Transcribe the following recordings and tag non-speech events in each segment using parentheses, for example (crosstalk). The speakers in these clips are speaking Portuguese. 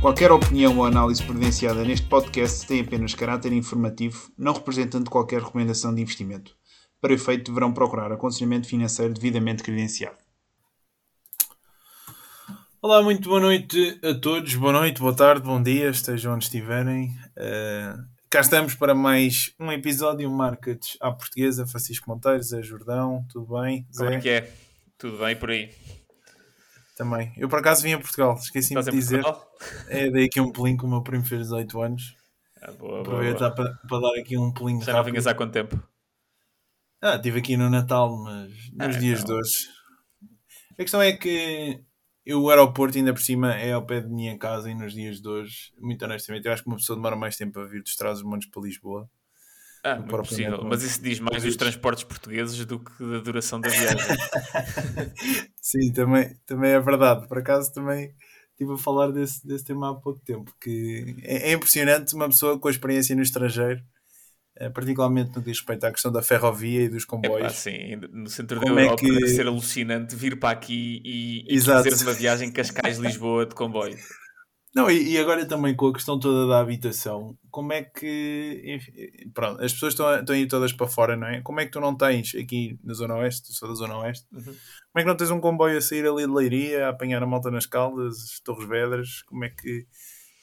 Qualquer opinião ou análise presenciada neste podcast tem apenas caráter informativo, não representando qualquer recomendação de investimento. Para efeito, deverão procurar aconselhamento financeiro devidamente credenciado. Olá, muito boa noite a todos. Boa noite, boa tarde, bom dia, estejam onde estiverem. Uh, cá estamos para mais um episódio Markets à Portuguesa. Francisco Monteiro, Zé Jordão, tudo bem? Zé? Como é que é? Tudo bem por aí? Também. Eu por acaso vim a Portugal, esqueci-me de dizer. Portugal? É, dei aqui um pelinho, o meu primo fez 18 anos. Ah, boa, Aproveitar para, para dar aqui um pelinho. Já rápido. não vinhas há quanto tempo? Ah, estive aqui no Natal, mas nos ah, dias então. de hoje. A questão é que o aeroporto, ainda por cima, é ao pé de minha casa e nos dias de hoje, muito honestamente, eu acho que uma pessoa demora mais tempo a vir dos Trás-os-Montes para Lisboa. Ah, muito possível. Mas isso diz mais dos transportes portugueses do que da duração da viagem. (laughs) Sim, também, também é verdade. Por acaso também estive a falar desse, desse tema há pouco tempo, que é, é impressionante uma pessoa com a experiência no estrangeiro, particularmente no que diz respeito à questão da ferrovia e dos comboios. Epá, sim, no centro Como da Europa é que... deve ser alucinante vir para aqui e, e fazer uma viagem Cascais-Lisboa (laughs) de comboio. Não, e, e, agora também com a questão toda da habitação, como é que. Enfim, pronto, as pessoas estão, estão aí todas para fora, não é? Como é que tu não tens aqui na Zona Oeste, sou da Zona Oeste, uhum. como é que não tens um comboio a sair ali de Leiria, a apanhar a malta nas Caldas, Torres Vedras? Como é que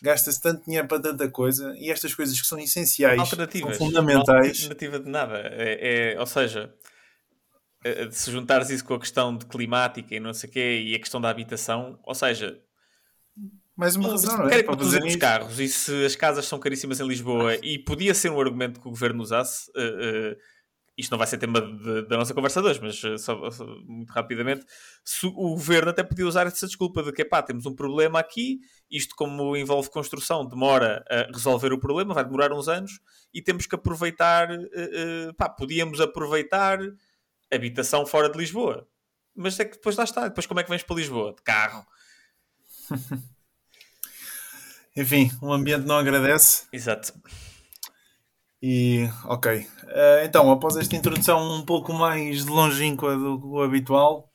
gasta-se tanto dinheiro para tanta coisa e estas coisas que são essenciais, são fundamentais. Não alternativa de nada. É, é, ou seja, é, se juntares isso com a questão de climática e não sei o quê e a questão da habitação, ou seja mais uma razão, não é? Para fazer os carros e se as casas são caríssimas em Lisboa e podia ser um argumento que o governo usasse, uh, uh, isto não vai ser tema da nossa conversa de hoje, mas uh, só, só, muito rapidamente, se, o governo até podia usar essa desculpa de que pá, temos um problema aqui, isto como envolve construção demora a resolver o problema, vai demorar uns anos e temos que aproveitar, pá, podíamos aproveitar habitação fora de Lisboa. Mas é que depois lá está, depois como é que vens para Lisboa? De carro. (laughs) Enfim, o ambiente não agradece. Exato. E, ok. Uh, então, após esta introdução um pouco mais longínqua do, do habitual,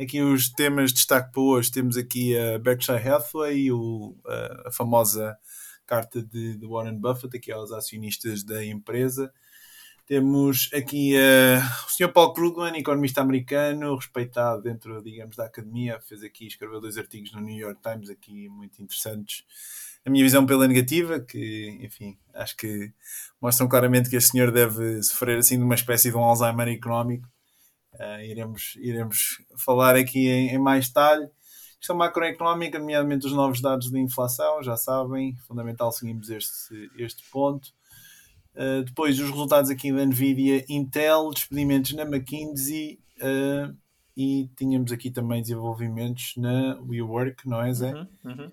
aqui os temas de destaque para hoje. Temos aqui a Berkshire Hathaway, o, a, a famosa carta de, de, Warren Buffett aqui aos acionistas da empresa. Temos aqui uh, o Sr. Paul Krugman, economista americano, respeitado dentro, digamos, da academia. Fez aqui, escreveu dois artigos no New York Times aqui muito interessantes a minha visão pela negativa, que, enfim, acho que mostram claramente que este senhor deve sofrer assim de uma espécie de um Alzheimer económico. Uh, iremos, iremos falar aqui em, em mais detalhe. Questão macroeconómica, nomeadamente os novos dados de inflação, já sabem, fundamental seguimos este, este ponto. Uh, depois os resultados aqui da Nvidia, Intel, despedimentos na McKinsey uh, e tínhamos aqui também desenvolvimentos na WeWork, não é, Zé? Uhum, uhum.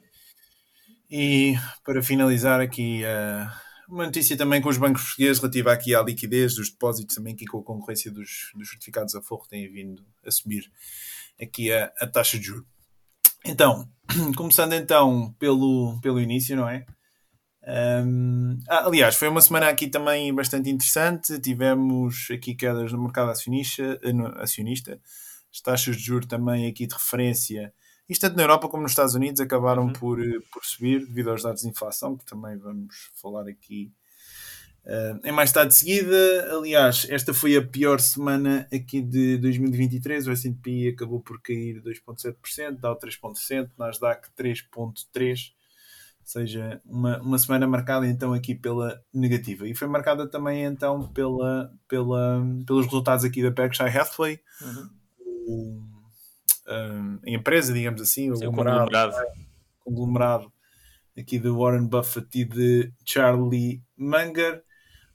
E para finalizar aqui uh, uma notícia também com os bancos portugueses relativa aqui à liquidez dos depósitos, também aqui com a concorrência dos, dos certificados a forro tem vindo a subir aqui a, a taxa de juros. Então, (clears throat) começando então pelo, pelo início, não é? Um, ah, aliás, foi uma semana aqui também bastante interessante. Tivemos aqui quedas no mercado acionista, eh, acionista. as taxas de juros também aqui de referência isto tanto na Europa como nos Estados Unidos acabaram uhum. por, eh, por subir devido aos dados de inflação, que também vamos falar aqui uh, em mais tarde de seguida. Aliás, esta foi a pior semana aqui de 2023. O S&P acabou por cair 2,7%, Dow 3,7%, Nasdaq 3,3%. Ou seja, uma, uma semana marcada então aqui pela negativa. E foi marcada também então pela, pela, pelos resultados aqui da Berkshire Hathaway. Uhum. O, um, empresa, digamos assim, Sim, o conglomerado, conglomerado aqui de Warren Buffett e de Charlie Munger.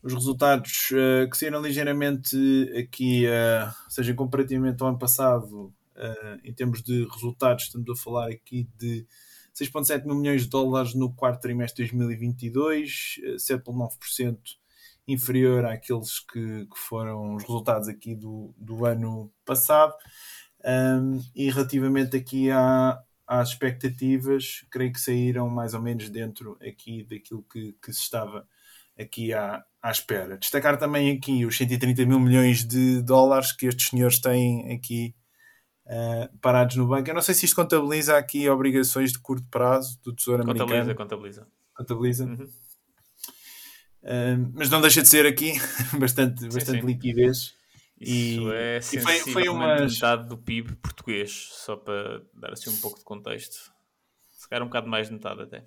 Os resultados uh, que saíram ligeiramente aqui, uh, seja comparativamente ao ano passado, uh, em termos de resultados, estamos a falar aqui de 6,7 mil milhões de dólares no quarto trimestre de 2022, 7,9% inferior àqueles que, que, foram os resultados aqui do, do ano passado. Um, e relativamente aqui à, às expectativas, creio que saíram mais ou menos dentro aqui daquilo que, que se estava aqui à, à espera. Destacar também aqui os 130 mil milhões de dólares que estes senhores têm aqui uh, parados no banco. Eu não sei se isto contabiliza aqui obrigações de curto prazo do Tesouro contabiliza, Americano. Contabiliza, contabiliza. Uhum. Uh, mas não deixa de ser aqui (laughs) bastante, sim, bastante sim. liquidez. Isso e, é e foi, metade do PIB português, só para dar assim um pouco de contexto. Se calhar um bocado mais de metade até.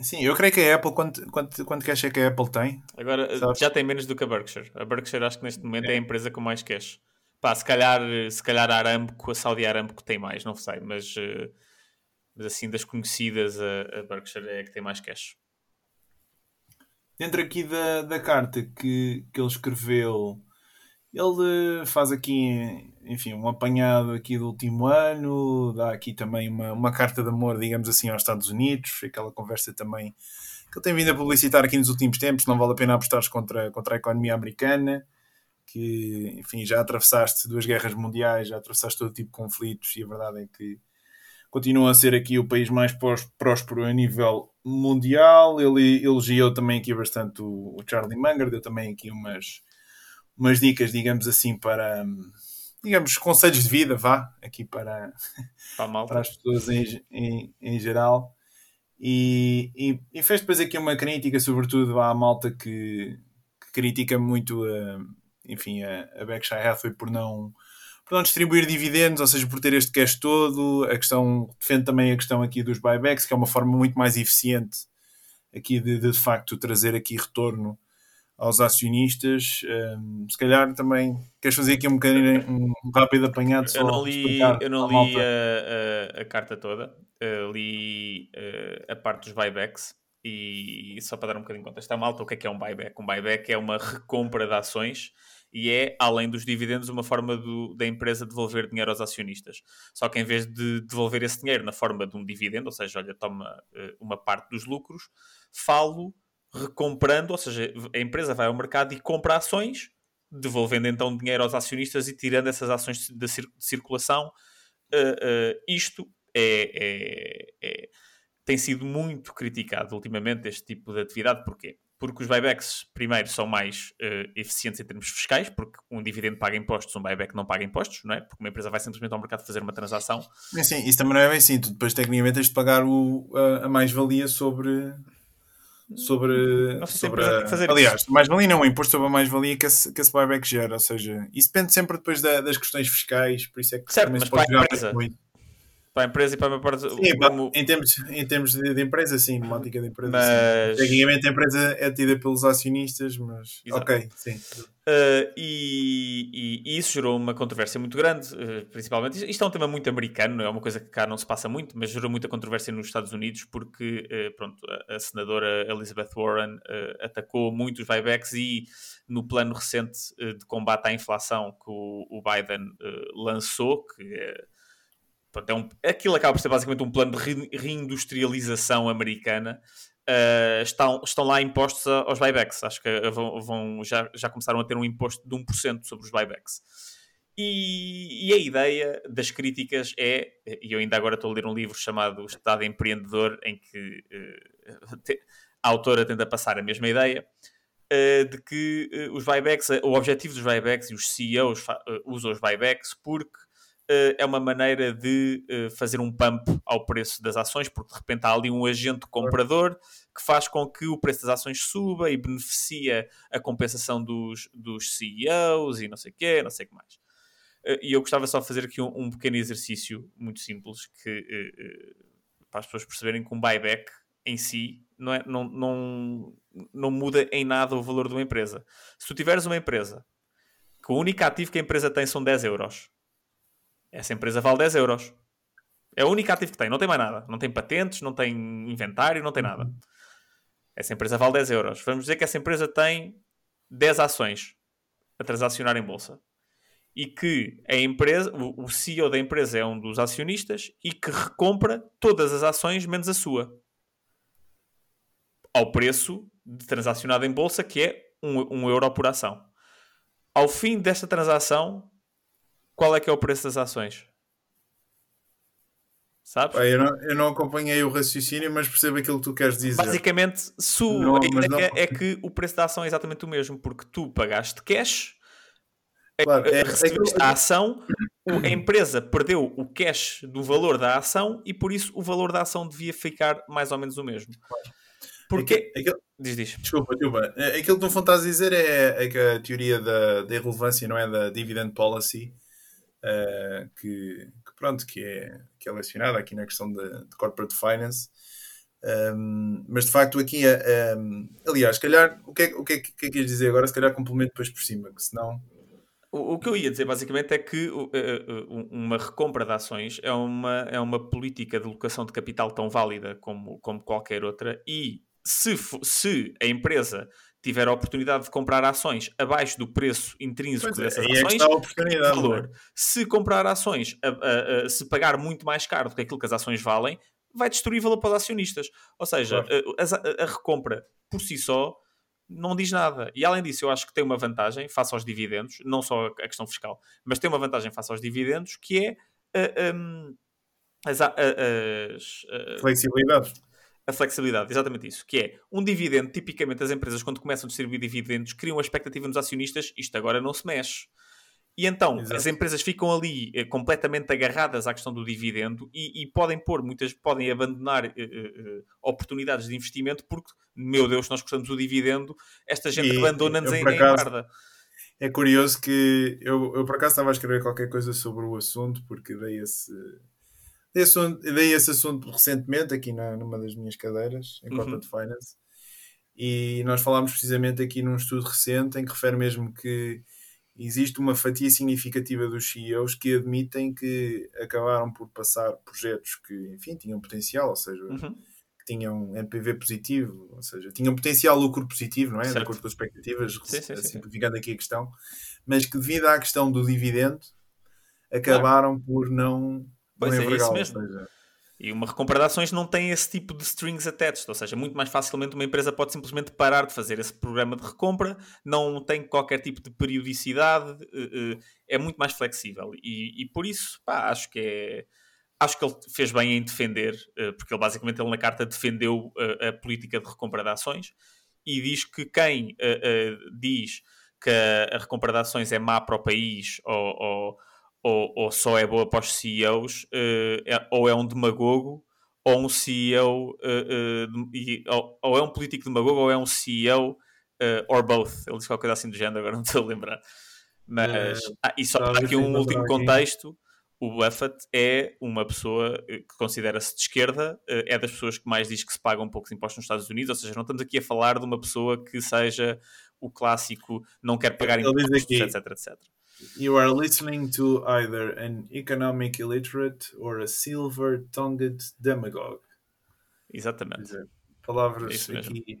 Sim, eu creio que a Apple, quanto, quanto, quanto cash é que a Apple tem? Agora, sabes? já tem menos do que a Berkshire. A Berkshire acho que neste momento é, é a empresa com mais cash. Pá, se calhar, se calhar a Aramco, a Saudi Aramco tem mais, não sei, mas, eh, mas assim, das conhecidas, a, a Berkshire é a que tem mais cash. Dentro aqui da, da carta que, que ele escreveu, ele faz aqui, enfim, um apanhado aqui do último ano, dá aqui também uma, uma carta de amor, digamos assim, aos Estados Unidos, aquela conversa também que ele tem vindo a publicitar aqui nos últimos tempos, não vale a pena apostar contra, contra a economia americana, que, enfim, já atravessaste duas guerras mundiais, já atravessaste todo tipo de conflitos e a verdade é que continua a ser aqui o país mais próspero a nível mundial. Ele elogiou também aqui bastante o Charlie Munger, deu também aqui umas umas dicas, digamos assim, para digamos, conselhos de vida, vá, aqui para, para, para as pessoas em, em, em geral. E, e, e, fez depois aqui uma crítica, sobretudo à malta que, que critica muito a, enfim, a, a Berkshire Hathaway por não, por não distribuir dividendos, ou seja, por ter este cash todo. A questão, defende também a questão aqui dos buybacks, que é uma forma muito mais eficiente aqui de, de, de facto trazer aqui retorno aos acionistas. Um, se calhar também queres fazer aqui um bocadinho um rápido apanhado só Eu não li, eu não li a, a, a, carta toda, uh, li uh, a parte dos buybacks e, e, só para dar um bocadinho de contexto à malta, o que é que é um buyback? Um buyback é uma recompra de ações e é, além dos dividendos, uma forma do, da empresa devolver dinheiro aos acionistas. Só que em vez de devolver esse dinheiro na forma de um dividendo, ou seja, olha, toma uh, uma parte dos lucros, falo recomprando, ou seja, a empresa vai ao mercado e compra ações, devolvendo então dinheiro aos acionistas e tirando essas ações de, circulação. Uh, uh, isto é, é, é, tem sido muito criticado ultimamente, este tipo de atividade. Porquê? Porque os buybacks, primeiro, são mais uh, eficientes em termos fiscais, porque um dividendo paga impostos, um buyback não paga impostos, não é? Porque uma empresa vai simplesmente ao mercado fazer uma transação. Sim, isso também não é bem assim. Tu depois, tecnicamente, tens de pagar o, a, a mais-valia sobre, sobre, sobre a, aliás, mais-valia não, o imposto sobre a mais-valia que esse, que esse buyback gera, ou seja, isso depende sempre depois da, das questões fiscais, por isso é que certo, mas para a empresa, muito. Para a empresa e para a minha parte sim, como... em termos, em termos de, de empresa, sim, numa ótica de empresa mas... tecnicamente a empresa é tida pelos acionistas, mas Exato. ok, sim Uh, e, e, isso gerou uma controvérsia muito grande, uh, principalmente. Isto é um tema muito americano, é uma coisa que cá não se passa muito, mas gerou muita controvérsia nos Estados Unidos porque uh, pronto, a, a, senadora Elizabeth Warren atacou muito os buybacks e no plano recente de combate à inflação que o, o Biden lançou, que é, pronto, é um, aquilo acaba por ser basicamente um plano de reindustrialização americana uh, estão, estão lá impostos aos buybacks. Acho que vão, vão, já, já começaram a ter um imposto de 1% sobre os buybacks. E, e, a ideia das críticas é, e eu ainda agora estou a ler um livro chamado Estado Empreendedor, em que uh, te, a autora tenta passar a mesma ideia, uh, de que os buybacks, o objetivo dos buybacks e os CEOs usam os buybacks porque é uma maneira de uh, fazer um pump ao preço das ações, porque de repente há ali um agente comprador que faz com que o preço das ações suba e beneficia a compensação dos, dos CEOs e não sei o quê, não sei o que mais. Uh, e eu gostava só de fazer aqui um, um pequeno exercício muito simples que, para as pessoas perceberem que um buyback em si não, é, não, não, não muda em nada o valor de uma empresa. Se tu tiveres uma empresa que o único ativo que a empresa tem são 10 euros essa empresa vale 10 euros. É o único ativo que tem, não tem mais nada. Não tem patentes, não tem inventário, não tem nada. Essa empresa vale 10 euros. Vamos dizer que essa empresa tem 10 ações a transacionar em bolsa. E que a empresa, o CEO da empresa é um dos acionistas e que recompra todas as ações menos a sua. Ao preço de transacionado em bolsa, que é 1 um, um euro por ação. Ao fim desta transação, qual é que é o preço das ações? Sabes? Eu, não, eu não acompanhei o raciocínio, mas percebo aquilo que tu queres dizer. Basicamente, o- Não, a mas ideia não- é que o preço da ação é exatamente o mesmo, porque tu pagaste cash, Claro, é- é recebeste aquilo- a ação, a empresa perdeu o cash do valor da ação e por isso o valor da ação devia ficar mais ou menos o mesmo. Porque. aquilo- Diz, diz. Desculpa, desculpa. É, Aquilo que no fundo estás a dizer é, é que a teoria da, da irrelevância, não é? Da dividend policy, eh, que, que pronto, que é, que é lecionada aqui na questão de, de corporate finance. Um, mas de facto aqui, eh, um, aliás, se calhar, o que, é, o que é que é que dizer agora? Se calhar complemento depois por cima, que senão... O, o que eu ia dizer basicamente é que uh, uh, uma recompra de ações é uma, é uma política de locação de capital tão válida como, como qualquer outra e se, se a empresa tiver a oportunidade de comprar ações abaixo do preço intrínseco Pois é, dessas é ações, é? valor. Se comprar ações, a- a- a- se pagar muito mais caro do que aquilo que as ações valem, vai destruir valor para os acionistas. Ou seja, a, a- a recompra por si só não diz nada. E além disso, eu acho que tem uma vantagem face aos dividendos, não só a questão fiscal, mas tem uma vantagem face aos dividendos que é a, um, as, a- as- a- Flexibilidade. A flexibilidade, exatamente isso, que é um dividendo, tipicamente as empresas quando começam a distribuir dividendos criam uma expectativa nos acionistas, isto agora não se mexe. E então Exato. as empresas ficam ali eh, completamente agarradas à questão do dividendo e, e podem pôr, muitas podem abandonar eh, eh, eh, oportunidades de investimento porque, meu Deus, nós gostamos do dividendo, esta gente abandona-nos em, barda. É curioso que eu, eu por acaso estava a escrever qualquer coisa sobre o assunto, porque dei esse, esse, dei esse assunto recentemente aqui na, numa das minhas cadeiras, em Uhum. Corporate Finance, e nós falámos precisamente aqui num estudo recente em que refere mesmo que existe uma fatia significativa dos CEOs que admitem que acabaram por passar projetos que, enfim, tinham potencial, ou seja, Uhum. que tinham NPV positivo, ou seja, tinham potencial lucro positivo, não é? De Certo. acordo com as expectativas, Sim, sim, sim, sim. simplificando aqui a questão, mas que devido à questão do dividendo acabaram por não, Pois não é, isso envergá-lo, mesmo. seja, E uma recompra de ações não tem esse tipo de strings attached, ou seja, muito mais facilmente uma empresa pode simplesmente parar de fazer esse programa de recompra, não tem qualquer tipo de periodicidade, eh, eh, é muito mais flexível. E, e por isso, pá, acho que é. Acho que ele fez bem em defender, eh, porque ele basicamente ele na carta defendeu eh, a política de recompra de ações e diz que quem eh, eh, diz que a, a recompra de ações é má para o país ou, ou, ou, ou só é boa para os CEOs, eh, é- ou é um demagogo, ou um CEO, eh, eh, de- e- ou, ou é um político demagogo, ou é um CEO, eh, or both. Ele diz qualquer coisa assim do género, agora não estou a lembrar. Mas, ah, e só para aqui um último contexto. O Buffett é uma pessoa eh, que considera-se de esquerda, eh, é das pessoas que mais diz que se pagam poucos impostos nos Estados Unidos, ou seja, não estamos aqui a falar de uma pessoa que seja o clássico não quer pagar impostos, aqui- etc, etc. You are listening to either an economic illiterate or a silver-tongued demagogue. Exatamente. dizer, É palavras mesmo. aqui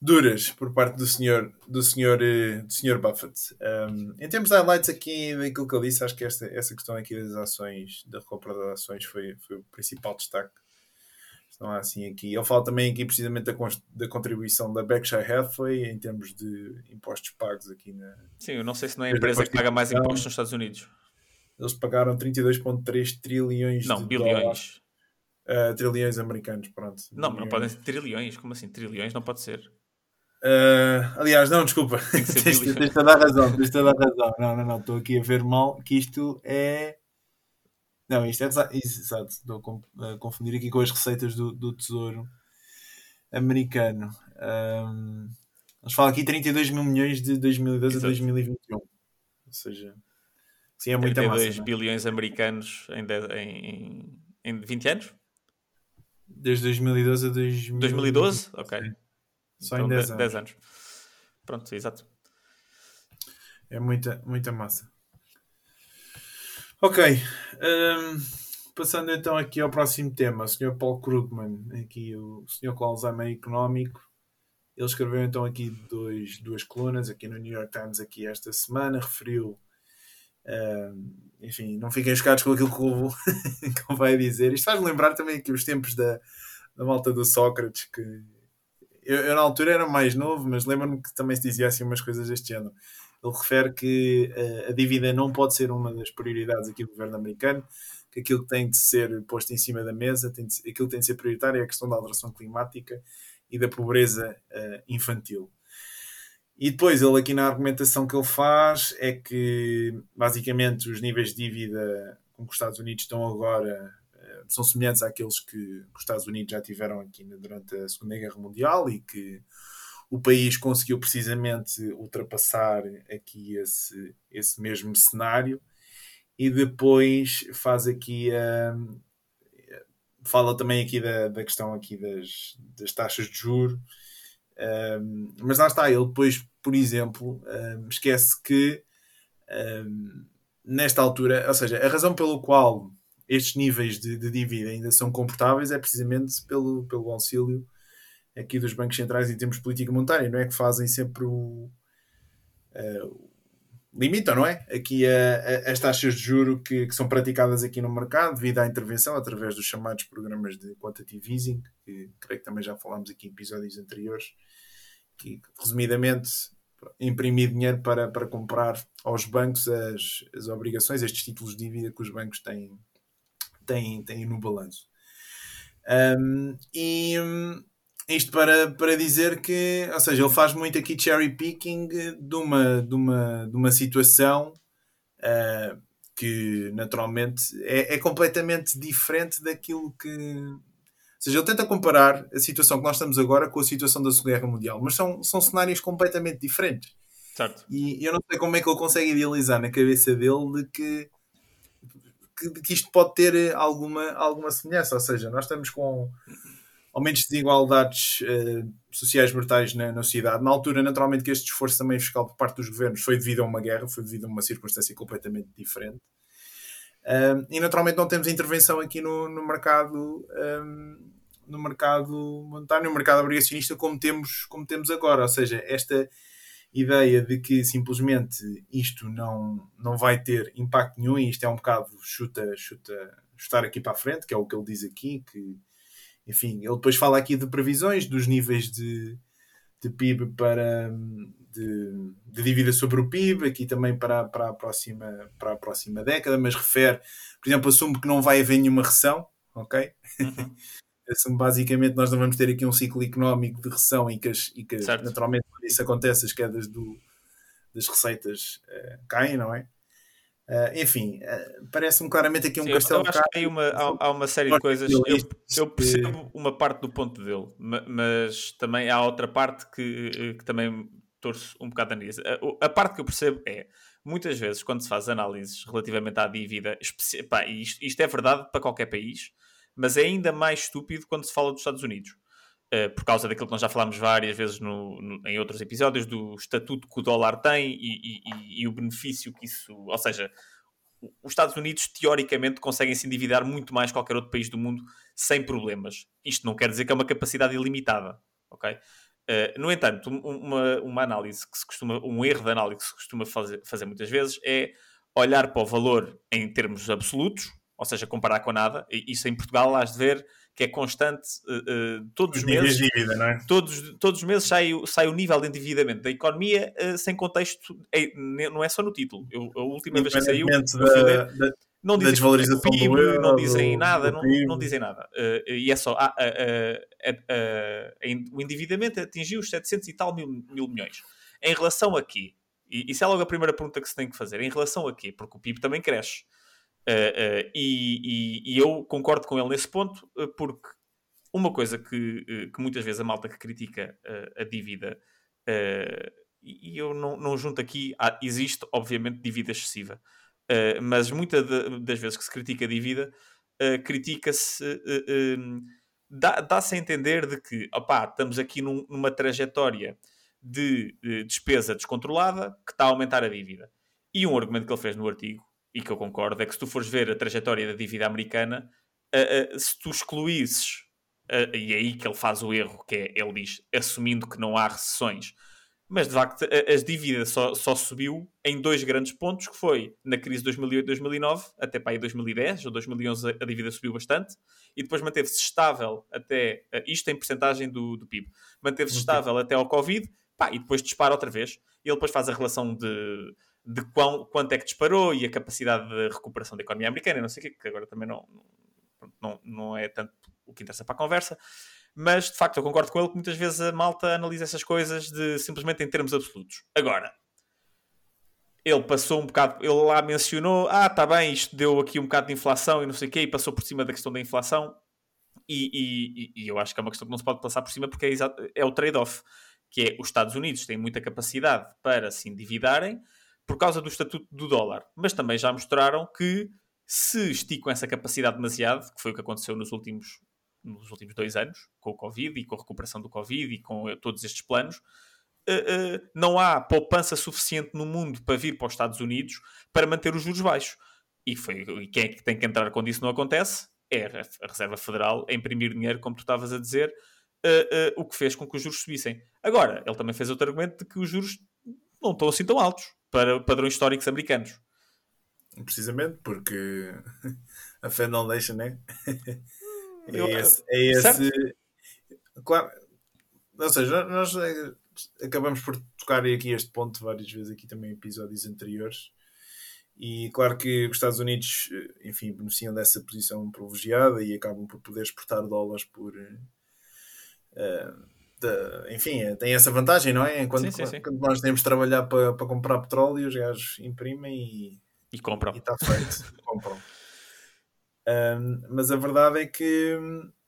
duras por parte do senhor, do senhor, eh, do senhor Buffett. Um, em termos de highlights aqui daquilo que ele disse, acho que esta, essa questão aqui das ações, da recompra das ações foi, foi o principal destaque. Não há assim aqui. Ele fala também aqui precisamente da, da contribuição da Berkshire Hathaway em termos de impostos pagos aqui na, Sim, eu não sei se não é a empresa que paga mais impostos nos Estados Unidos. Eles pagaram 32,3 trilhões Não, de bilhões. dólares. Ah, trilhões americanos, pronto. Não, não Bilhões. podem ser trilhões. Como assim? Trilhões não pode ser. Ah, aliás, não, desculpa. (laughs) tens, tens toda a razão, tens toda a razão. Não, não, não, estou aqui a ver mal que isto é. Não, isto é exa- exato. Estou a a confundir aqui com as receitas do, do Tesouro americano. Ahm, eles falam aqui 32 mil milhões de 2012 a Exato. 2021. Ou seja, sim, é muita massa. 32 não é? bilhões americanos em, dez- em, em, em 20 anos? Desde 2012 a 2000... 2012? Ok. Só Então, em 10 de- anos. 10 anos. Pronto, exato. É muita, muita massa. Ok. hum, passando então aqui ao próximo tema, o Sr. Paul Krugman, aqui o Sr. com Alzheimer económico. Ele escreveu então aqui dois, duas colunas aqui no New York Times aqui esta semana, referiu hum, enfim, não fiquem chocados com aquilo que o (laughs) que vai dizer. Isto faz-me lembrar também aqui os tempos da, da malta do Sócrates, que eu, eu na altura era mais novo, mas lembro-me que também se dizia assim umas coisas deste género. Ele refere que eh, a dívida não pode ser uma das prioridades aqui do governo americano, que aquilo que tem de ser posto em cima da mesa, tem de, aquilo que tem de ser prioritário é a questão da alteração climática e da pobreza uh, infantil. E depois ele aqui na argumentação que ele faz é que basicamente os níveis de dívida com que os Estados Unidos estão agora uh, são semelhantes àqueles que, que, os Estados Unidos já tiveram aqui durante a Segunda Guerra Mundial e que o país conseguiu precisamente ultrapassar aqui esse, esse mesmo cenário e depois faz aqui a fala também aqui da, da questão aqui das, das taxas de juro. Um, mas lá está, ele depois, por exemplo, um, esquece que um, nesta altura, ou seja, a razão pelo qual estes níveis de, de, dívida ainda são comportáveis é precisamente pelo, pelo auxílio aqui dos bancos centrais em termos de política monetária, não é que fazem sempre o uh, limitam, não é? Aqui a, as taxas de juro que, que, são praticadas aqui no mercado devido à intervenção através dos chamados programas de quantitative easing, que creio que também já falámos aqui em episódios anteriores, que resumidamente imprimir dinheiro para, para comprar aos bancos as, as obrigações, estes títulos de dívida que os bancos têm, têm, têm no balanço. Um, e isto para, para dizer que, ou seja, ele faz muito aqui cherry picking de uma, de uma, de uma situação uh, que naturalmente é, é completamente diferente daquilo que. Ou seja, ele tenta comparar a situação que nós estamos agora com a situação da Segunda Guerra Mundial, mas são, são cenários completamente diferentes. Certo. E eu não sei como é que ele consegue idealizar na cabeça dele de que, que, que isto pode ter alguma, alguma semelhança. Ou seja, nós estamos com aumentos de desigualdades uh, sociais brutais na, na sociedade. Na altura, naturalmente, que este esforço também fiscal por parte dos governos foi devido a uma guerra, foi devido a uma circunstância completamente diferente. E naturalmente não temos intervenção aqui no, no mercado um, no mercado monetário, no mercado obrigacionista como temos, como temos agora. Ou seja, esta ideia de que simplesmente isto não, não vai ter impacto nenhum, e isto é um bocado chuta, chuta, chutar aqui para a frente, que é o que ele diz aqui, que enfim, ele depois fala aqui de previsões dos níveis de, de PIB para de, de, dívida sobre o PIB, aqui também para, para, a próxima, para a próxima década, mas refere, por exemplo, assume que não vai haver nenhuma recessão, ok? Uhum. (laughs) assume basicamente nós não vamos ter aqui um ciclo económico de recessão e que, as, e que naturalmente quando isso acontece as quedas do, das receitas uh, caem, não é? Uh, enfim, uh, parece-me claramente aqui um Sim, castelo. Eu acho que há uma, há, há uma série de coisas. Eu, eu, percebo uma parte do ponto dele, mas também há outra parte que, eh, que também torço um bocado a nisso. A, a, parte que eu percebo é muitas vezes, quando se faz análises relativamente à dívida, pá, isto, isto é verdade para qualquer país, mas é ainda mais estúpido quando se fala dos Estados Unidos. Uh, por causa daquilo que nós já falámos várias vezes no, no, em outros episódios, do estatuto que o dólar tem e, e, e, o benefício que isso. Ou seja, os Estados Unidos teoricamente conseguem se endividar muito mais que qualquer outro país do mundo sem problemas. Isto não quer dizer que é uma capacidade ilimitada, ok? Uh, no entanto, uma, uma análise que se costuma, um erro de análise que se costuma fazer, fazer muitas vezes é olhar para o valor em termos absolutos, ou seja, comparar com nada. Isso em Portugal has de ver que é constante uh, uh, todos os, meses. Dívida, é? todos, todos os meses sai, sai o nível de endividamento da economia uh, sem contexto, é, não é só no título. Eu, a última vez que saiu, da, da, não dizem desvalorização PIB, do euro, não dizem nada, não, não, dizem nada. e é só ah, o endividamento atingiu os 700 e tal mil, mil milhões. Em relação a quê? E isso é logo a primeira pergunta que se tem que fazer. Em relação a quê? Porque o PIB também cresce. Uh, uh, e, e, e, eu concordo com ele nesse ponto, uh, porque uma coisa que, que, muitas vezes a malta que critica a dívida, e eu não, não junto aqui, há, existe obviamente dívida excessiva, mas muitas das vezes que se critica a dívida, critica-se, dá-se a entender de que opá, estamos aqui num, numa trajetória de, de despesa descontrolada que está a aumentar a dívida. E um argumento que ele fez no artigo e que eu concordo, é que se tu fores ver a trajetória da dívida americana, uh, uh, se tu excluísses, uh, e é aí que ele faz o erro, que é, ele diz, assumindo que não há recessões, mas de facto as dívidas só, só subiu em dois grandes pontos, que foi na crise de 2008-2009, até para aí 2010 ou 2011 a dívida subiu bastante, e depois manteve-se estável até, isto em porcentagem do, do PIB, manteve-se estável até ao Covid, pá, e depois dispara outra vez, e ele depois faz a relação de de quão, quanto é que disparou e a capacidade de recuperação da economia americana, não sei o quê, que agora também não, não, não é tanto o que interessa para a conversa. Mas, de facto, eu concordo com ele que muitas vezes a malta analisa essas coisas de simplesmente em termos absolutos. Agora, ele passou um bocado, ele lá mencionou, ah, tá bem, isto deu aqui um bocado de inflação e não sei o quê, e passou por cima da questão da inflação. E, e, e eu acho que é uma questão que não se pode passar por cima porque é, é o trade-off, que é os Estados Unidos têm muita capacidade para se endividarem por causa do estatuto do dólar, mas também já mostraram que se esticam essa capacidade demasiado, que foi o que aconteceu nos últimos, nos últimos dois anos, com o Covid e com a recuperação do Covid e com eh, todos estes planos, uh, uh, não há poupança suficiente no mundo para vir para os Estados Unidos para manter os juros baixos. E, foi, e quem é que tem que entrar quando isso não acontece? É a Reserva Federal a imprimir dinheiro, como tu estavas a dizer, uh, o que fez com que os juros subissem. Agora, ele também fez outro argumento de que os juros não estão assim tão altos para padrões históricos americanos. Precisamente porque (laughs) a fé não deixa, né? (laughs) é esse. É esse claro, ou seja, nós acabamos por tocar aqui este ponto várias vezes aqui também em episódios anteriores. E claro que os Estados Unidos, enfim, beneficiam dessa posição privilegiada e acabam por poder exportar dólares por. Uh, enfim, tem essa vantagem, não é? Enquanto, sim, sim, sim. quando nós temos de trabalhar para, para comprar petróleo, os gajos imprimem e. E compram. E está feito. (laughs) compram. Um, mas a verdade é que,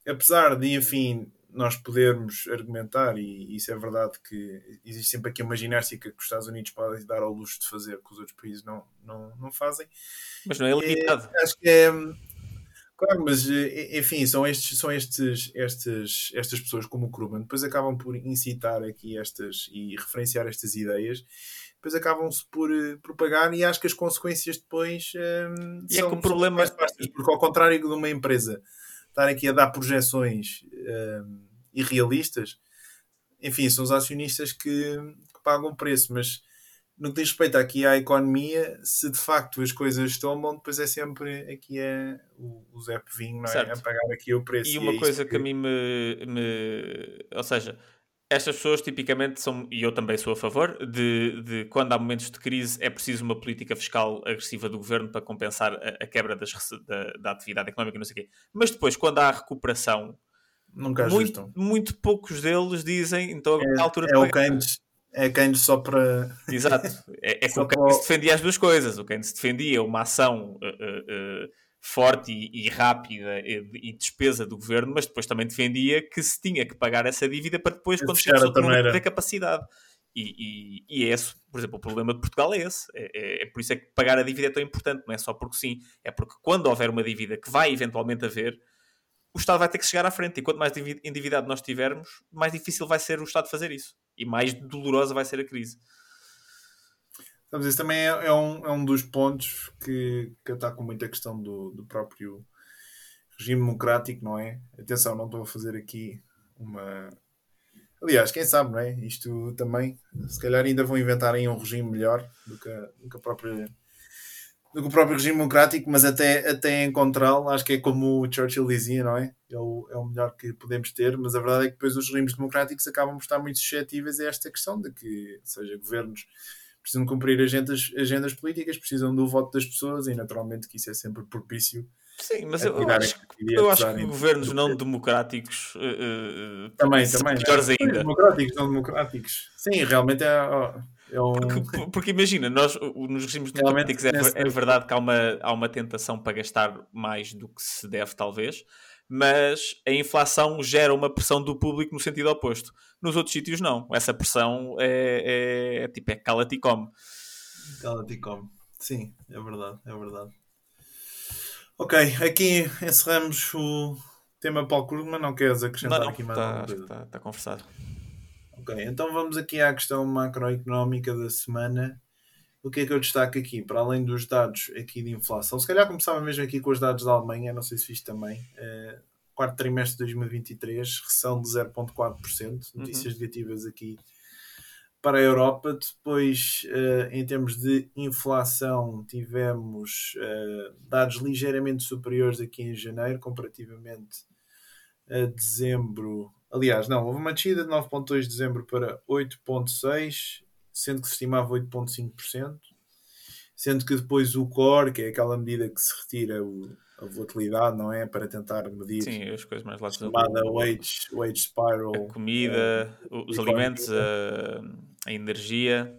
apesar de, enfim, nós podermos argumentar, e isso é verdade que existe sempre aqui uma ginástica que os Estados Unidos podem dar ao luxo de fazer que os outros países não, não, não fazem. Mas não é limitado. É, acho que é. Claro, mas enfim, são, estes, são estes, estes, estas pessoas como o Krugman, depois acabam por incitar aqui estas e referenciar estas ideias, depois acabam-se por uh, propagar e acho que as consequências depois um, e são, é que o problema... mais fáceis, porque ao contrário de uma empresa estar aqui a dar projeções um, irrealistas, enfim, são os acionistas que, que pagam o preço, mas no que diz respeito aqui à economia, se de facto as coisas tomam, depois é sempre aqui é o, o Zé Povinho, não é? A pagar aqui o preço. E, e uma é coisa que... que... a mim me, me. Ou seja, estas pessoas tipicamente são, e eu também sou a favor, de, de quando há momentos de crise é preciso uma política fiscal agressiva do governo para compensar a, a quebra das, da, da atividade económica, não sei o quê. Mas depois, quando há recuperação Nunca muito, muito poucos deles dizem, então é, a altura é o Keynes, é Keynes só para. Exato, é, é que o Keynes defendia as duas coisas. O Keynes defendia uma ação uh, uh, forte e, e rápida e, e, despesa do governo, mas depois também defendia que se tinha que pagar essa dívida para depois, quando chegasse a torneira, ter capacidade. E, e, e é esse, por exemplo, o problema de Portugal é esse. É, é, é, por isso é que pagar a dívida é tão importante, não é só porque sim, é porque quando houver uma dívida que vai eventualmente haver, o Estado vai ter que chegar à frente. E quanto mais endividado nós tivermos, mais difícil vai ser o Estado fazer isso. E mais dolorosa vai ser a crise. Sabes, isso também é, é, um, é um dos pontos que, que está com muita questão do, do próprio regime democrático, não é? Atenção, não estou a fazer aqui uma. Aliás, quem sabe, não é? Isto também, se calhar ainda vão inventar aí um regime melhor do que, do que a própria do que o próprio regime democrático, mas até, até encontrá-lo, acho que é como o Churchill dizia, não é? É o, é o melhor que podemos ter, mas a verdade é que depois os regimes democráticos acabam por estar muito suscetíveis a esta questão de que, seja, governos precisam cumprir agendas, agendas políticas, precisam do voto das pessoas e naturalmente que isso é sempre propício. Sim, mas eu, eu acho, eu acho que governos não democráticos uh, também, também, melhores ainda. Democráticos, não democráticos. Sim, realmente é. É um... porque, porque, imagina, nós nos regimes democráticos é, é, verdade que há uma, há uma tentação para gastar mais do que se deve, talvez, mas a inflação gera uma pressão do público no sentido oposto. Nos outros sítios, não. Essa pressão é, é, é tipo, é cala-te e come. Cala-te e come. Sim, é verdade, é verdade. Ok, aqui encerramos o tema Paulo Krugman. Não queres acrescentar não, não, aqui mais tá, alguma coisa? Está tá conversado. Ok, então vamos aqui à questão macroeconómica da semana. O que é que eu destaco aqui? Para além dos dados aqui de inflação, se calhar começava mesmo aqui com os dados da Alemanha, não sei se viste também. Uh, quarto trimestre de 2023, recessão de 0,4%, uhum. notícias uhum. negativas aqui para a Europa. Depois, uh, em termos de inflação, tivemos uh, dados ligeiramente superiores aqui em janeiro, comparativamente a dezembro Aliás, não, houve uma descida de 9,2 de dezembro para 8,6, sendo que se estimava 8,5%. sendo que depois o core, que é aquela medida que se retira o, a volatilidade, não é? Para tentar medir Sim, as coisas mais lá chamada wage, wage spiral. A comida, os alimentos, a, a, energia.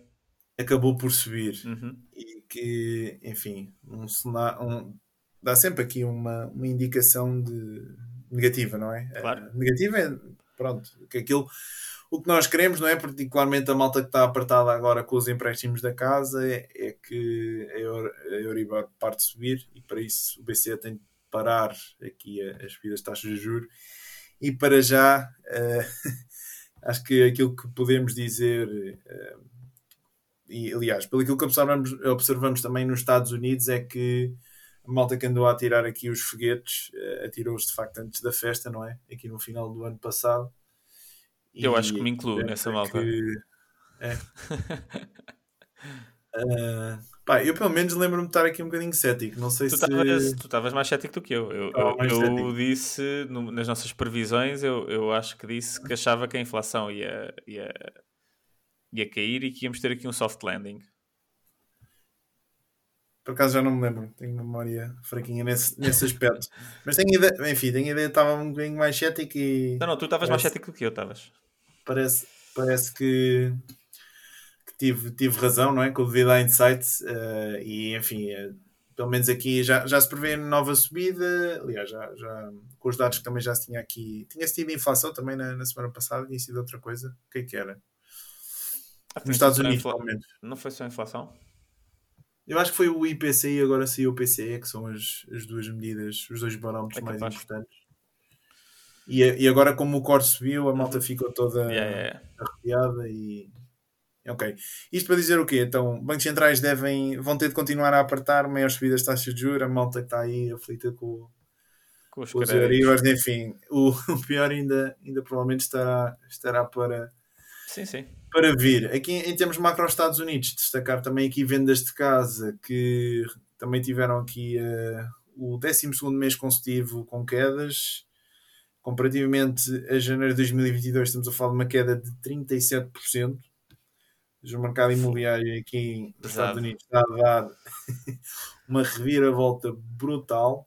Acabou por subir. Uhum. E que, enfim, um, um, dá sempre aqui uma, uma indicação de negativa, não é? Claro. negativa é, pronto, que aquilo o que nós queremos, não é? Particularmente a malta que está apertada agora com os empréstimos da casa, é, é que a Euribor parte de subir e para isso o BCE tem de parar aqui as subidas de taxas de juros. E para já, uh, (laughs) acho que aquilo que podemos dizer, uh, e aliás, pelo aquilo que observamos, observamos também nos Estados Unidos, é que a malta que andou a tirar aqui os foguetes uh, atirou-os de facto antes da festa, não é? Aqui no final do ano passado eu acho que me incluo nessa malta. Que... (laughs) É. uh, (laughs) pá, eu pelo menos lembro-me de estar aqui um bocadinho cético. Não sei tu se. tu estavas mais cético do que eu. Eu, eu, eu disse no, nas nossas previsões, eu, eu acho que disse que achava que a inflação ia, ia, ia cair e que íamos ter aqui um soft landing. Por acaso já não me lembro, tenho memória fraquinha nesse, nesse aspecto. Mas tenho ideia, enfim, tenho ideia que estava um bocadinho mais cético e. Não, não, tu estavas mais cético do que eu, estavas parece, parece que, que, tive, tive razão, não é? Com o devido à insight uh, e enfim, uh, pelo menos aqui já, já se prevê nova subida. Aliás, já, já com os dados que também já se tinha aqui, tinha-se tido inflação também na, na, semana passada, tinha sido outra coisa. O que é que era? Ah, Nos Estados Unidos, infla... Não foi só inflação? Eu acho que foi o IPCI e agora saiu o PCE, que são as, as duas medidas, os dois barómetros é mais importantes. E, e agora, como o core subiu, a malta ficou toda yeah, yeah. arrepiada e. Ok. Isto para dizer o quê? Então, bancos centrais devem, vão ter de continuar a apertar maiores subidas de taxas de juros, a malta que está aí aflita com, com os, com os Euribors, enfim. O, (laughs) o, pior ainda, ainda provavelmente estará, estará para, sim, sim. Para vir. Aqui em termos macro Estados Unidos, destacar também aqui vendas de casa que também tiveram aqui uh, o 12 mês consecutivo com quedas comparativamente a janeiro de 2022, estamos a falar de uma queda de 37%. O mercado imobiliário aqui nos Estados Unidos está a dar (laughs) uma reviravolta brutal.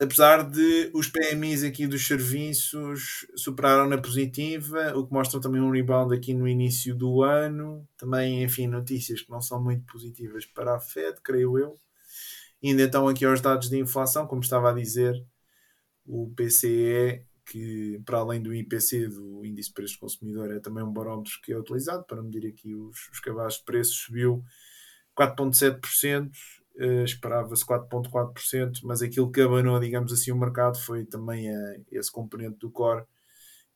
Apesar de os PMIs aqui dos serviços superaram na positiva, o que mostra também um rebound aqui no início do ano. Também, enfim, notícias que não são muito positivas para a Fed, creio eu. Ainda então aqui aos dados de inflação, como estava a dizer, o PCE, que para além do IPC, do Índice de Preços do Consumidor, é também um barómetro que é utilizado para medir aqui os, os cabazes de preços, subiu 4,7%, uh, esperava-se 4,4%, mas aquilo que abanou, digamos assim, o mercado foi também uh, esse componente do core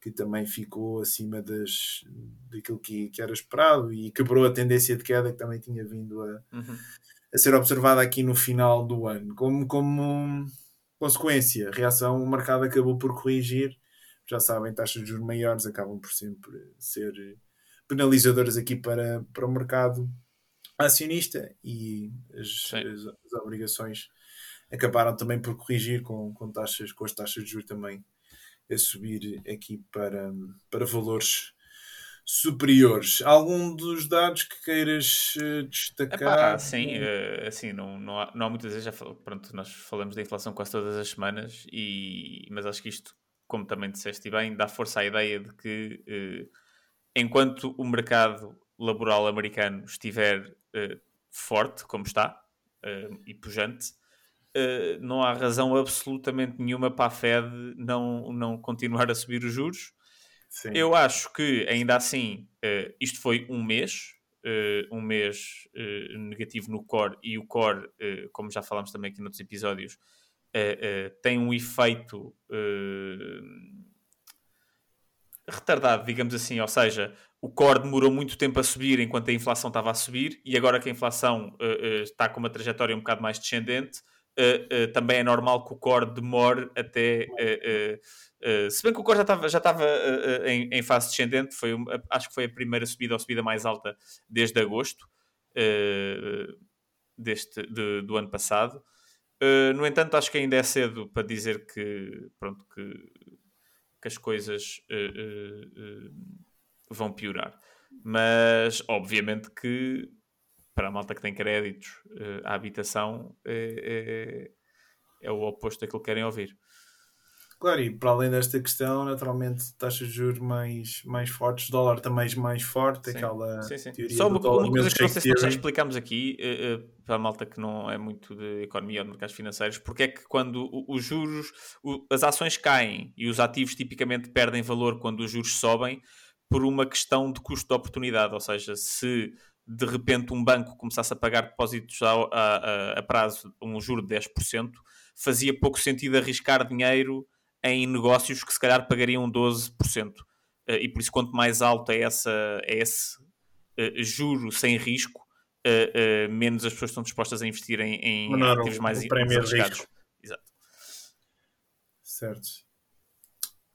que também ficou acima das, daquilo que, que, era esperado e quebrou a tendência de queda que também tinha vindo a, uhum. a ser observada aqui no final do ano. Como, como Consequência, reação, o mercado acabou por corrigir. Já sabem, taxas de juros maiores acabam por sempre ser penalizadoras aqui para, para o mercado acionista e as, as, as, obrigações acabaram também por corrigir com, com, taxas, com as taxas de juros também a subir aqui para, para valores superiores. Algum dos dados que queiras eh, destacar? Epá, sim, uh, assim, não, não, há, não há muitas vezes, já falo, pronto, nós falamos da inflação quase todas as semanas, e, mas acho que isto, como também disseste bem, dá força à ideia de que uh, enquanto o mercado laboral americano estiver uh, forte, como está, e pujante, não há razão absolutamente nenhuma para a Fed não, não continuar a subir os juros Sim. Eu acho que, ainda assim, uh, isto foi um mês, uh, um mês uh, negativo no core, e o core, como já falámos também aqui noutros episódios, tem um efeito retardado, digamos assim, ou seja, o core demorou muito tempo a subir enquanto a inflação estava a subir, e agora que a inflação está com uma trajetória um bocado mais descendente, Uh, uh, também é normal que o core demore até uh, Uh, se bem que o Core já estava já estava uh, em, em, fase descendente, foi, acho que foi a primeira subida ou subida mais alta desde agosto uh, deste, de, do ano passado. no entanto, acho que ainda é cedo para dizer que, pronto, que, que as coisas vão piorar. Mas, obviamente, que para a malta que tem créditos uh, à habitação é, é, o oposto daquilo que querem ouvir. Claro, e para além desta questão, naturalmente, taxas de juros mais, mais fortes, dólar também mais forte, sim, aquela sim, sim. teoria Só uma, uma coisa que não sei se nós já explicámos aqui, uh, uh, para a malta que não é muito de economia ou de mercados financeiros, porque é que quando os juros, o, as ações caem e os ativos tipicamente perdem valor quando os juros sobem, por uma questão de custo de oportunidade, ou seja, se de repente um banco começasse a pagar depósitos a, a, a prazo um juro de 10%, fazia pouco sentido arriscar dinheiro em negócios que se calhar pagariam 12%. Eh, e por isso, quanto mais alto é, essa, é esse uh, juro sem risco, uh, menos as pessoas estão dispostas a investir em, em Menor, ativos mais, mais arriscados. Exato. Certo.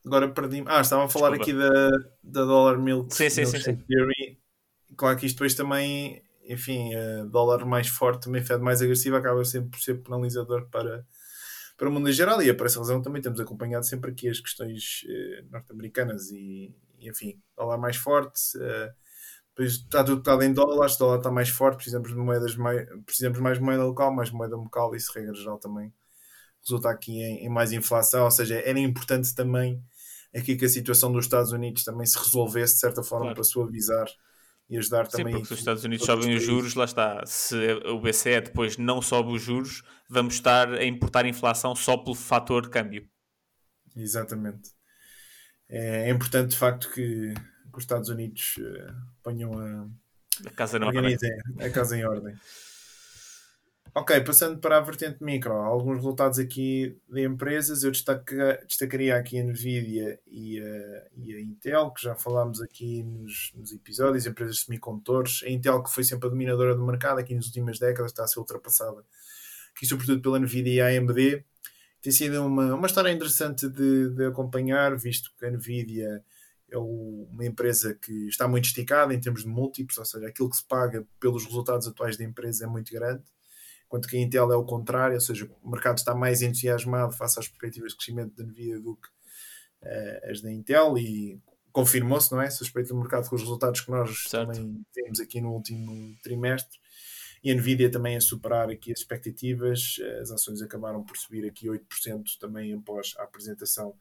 Agora perdi Ah, estava a falar Desculpa. aqui da, da Dollar Milk. Sim, sim, sim, sim. Theory. Claro que isto depois também, enfim, dólar mais forte, também Fed mais agressivo, acaba sempre por ser penalizador para, para o mundo em geral e é por essa razão também temos acompanhado sempre aqui as questões eh, norte-americanas e, e, enfim, dólar mais forte, eh, depois está tudo tocado em dólares, dólar está mais forte, precisamos de moedas mais, precisamos mais moeda local, mais moeda local, isso regra geral também resulta aqui em, em, mais inflação, ou seja, era importante também aqui que a situação dos Estados Unidos também se resolvesse de certa forma claro. para suavizar e ajudar Sim, também. Porque se os Estados Unidos sobem os juros, lá está. Se o BCE depois não sobe os juros, vamos estar a importar inflação só pelo fator de câmbio. Exatamente. É, é importante de facto que, os Estados Unidos uh, ponham a, a casa em ordem. A casa em ordem. Ok, passando para a vertente micro, alguns resultados aqui de empresas. Eu destaca, destacaria aqui a Nvidia e a, e a, Intel, que já falámos aqui nos, nos, episódios, empresas semicondutores. A Intel, que foi sempre a dominadora do mercado aqui nas últimas décadas, está a ser ultrapassada aqui, sobretudo pela Nvidia e a AMD. Tem sido uma, uma história interessante de, de acompanhar, visto que a Nvidia é uma empresa que está muito esticada em termos de múltiplos, ou seja, aquilo que se paga pelos resultados atuais da empresa é muito grande enquanto que a Intel é o contrário, ou seja, o mercado está mais entusiasmado face às perspectivas de crescimento da Nvidia do que uh, as da Intel e confirmou-se, não é? Suspeito do mercado com os resultados que nós certo. também temos aqui no último trimestre e a Nvidia também a superar aqui as expectativas, as ações acabaram por subir aqui 8% também após a apresentação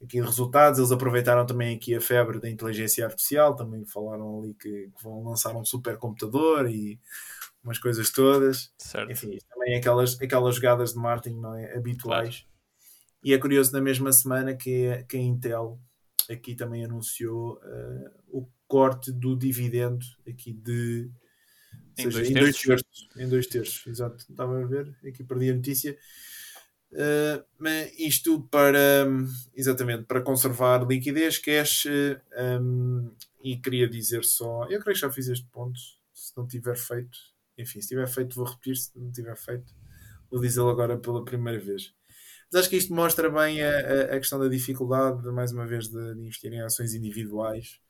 aqui de resultados, eles aproveitaram também aqui a febre da inteligência artificial, também falaram ali que, que vão lançar um supercomputador e umas coisas todas. Certo. Enfim, também aquelas, aquelas jogadas de marketing não é, habituais. Claro. E é curioso na mesma semana que, que a Intel aqui também anunciou uh, o corte do dividendo aqui de em, seja, dois, em dois, terços. Em dois terços, exato. Estava a ver, aqui perdi a notícia. Uh, mas isto para exatamente para conservar liquidez, cash uh, um, e queria dizer só, eu creio que já fiz este ponto, se não tiver feito, enfim, se tiver feito, vou repetir. Se não tiver feito, vou dizê-lo agora pela primeira vez. Mas acho que isto mostra bem a, a questão da dificuldade, mais uma vez, de, de investir em ações individuais.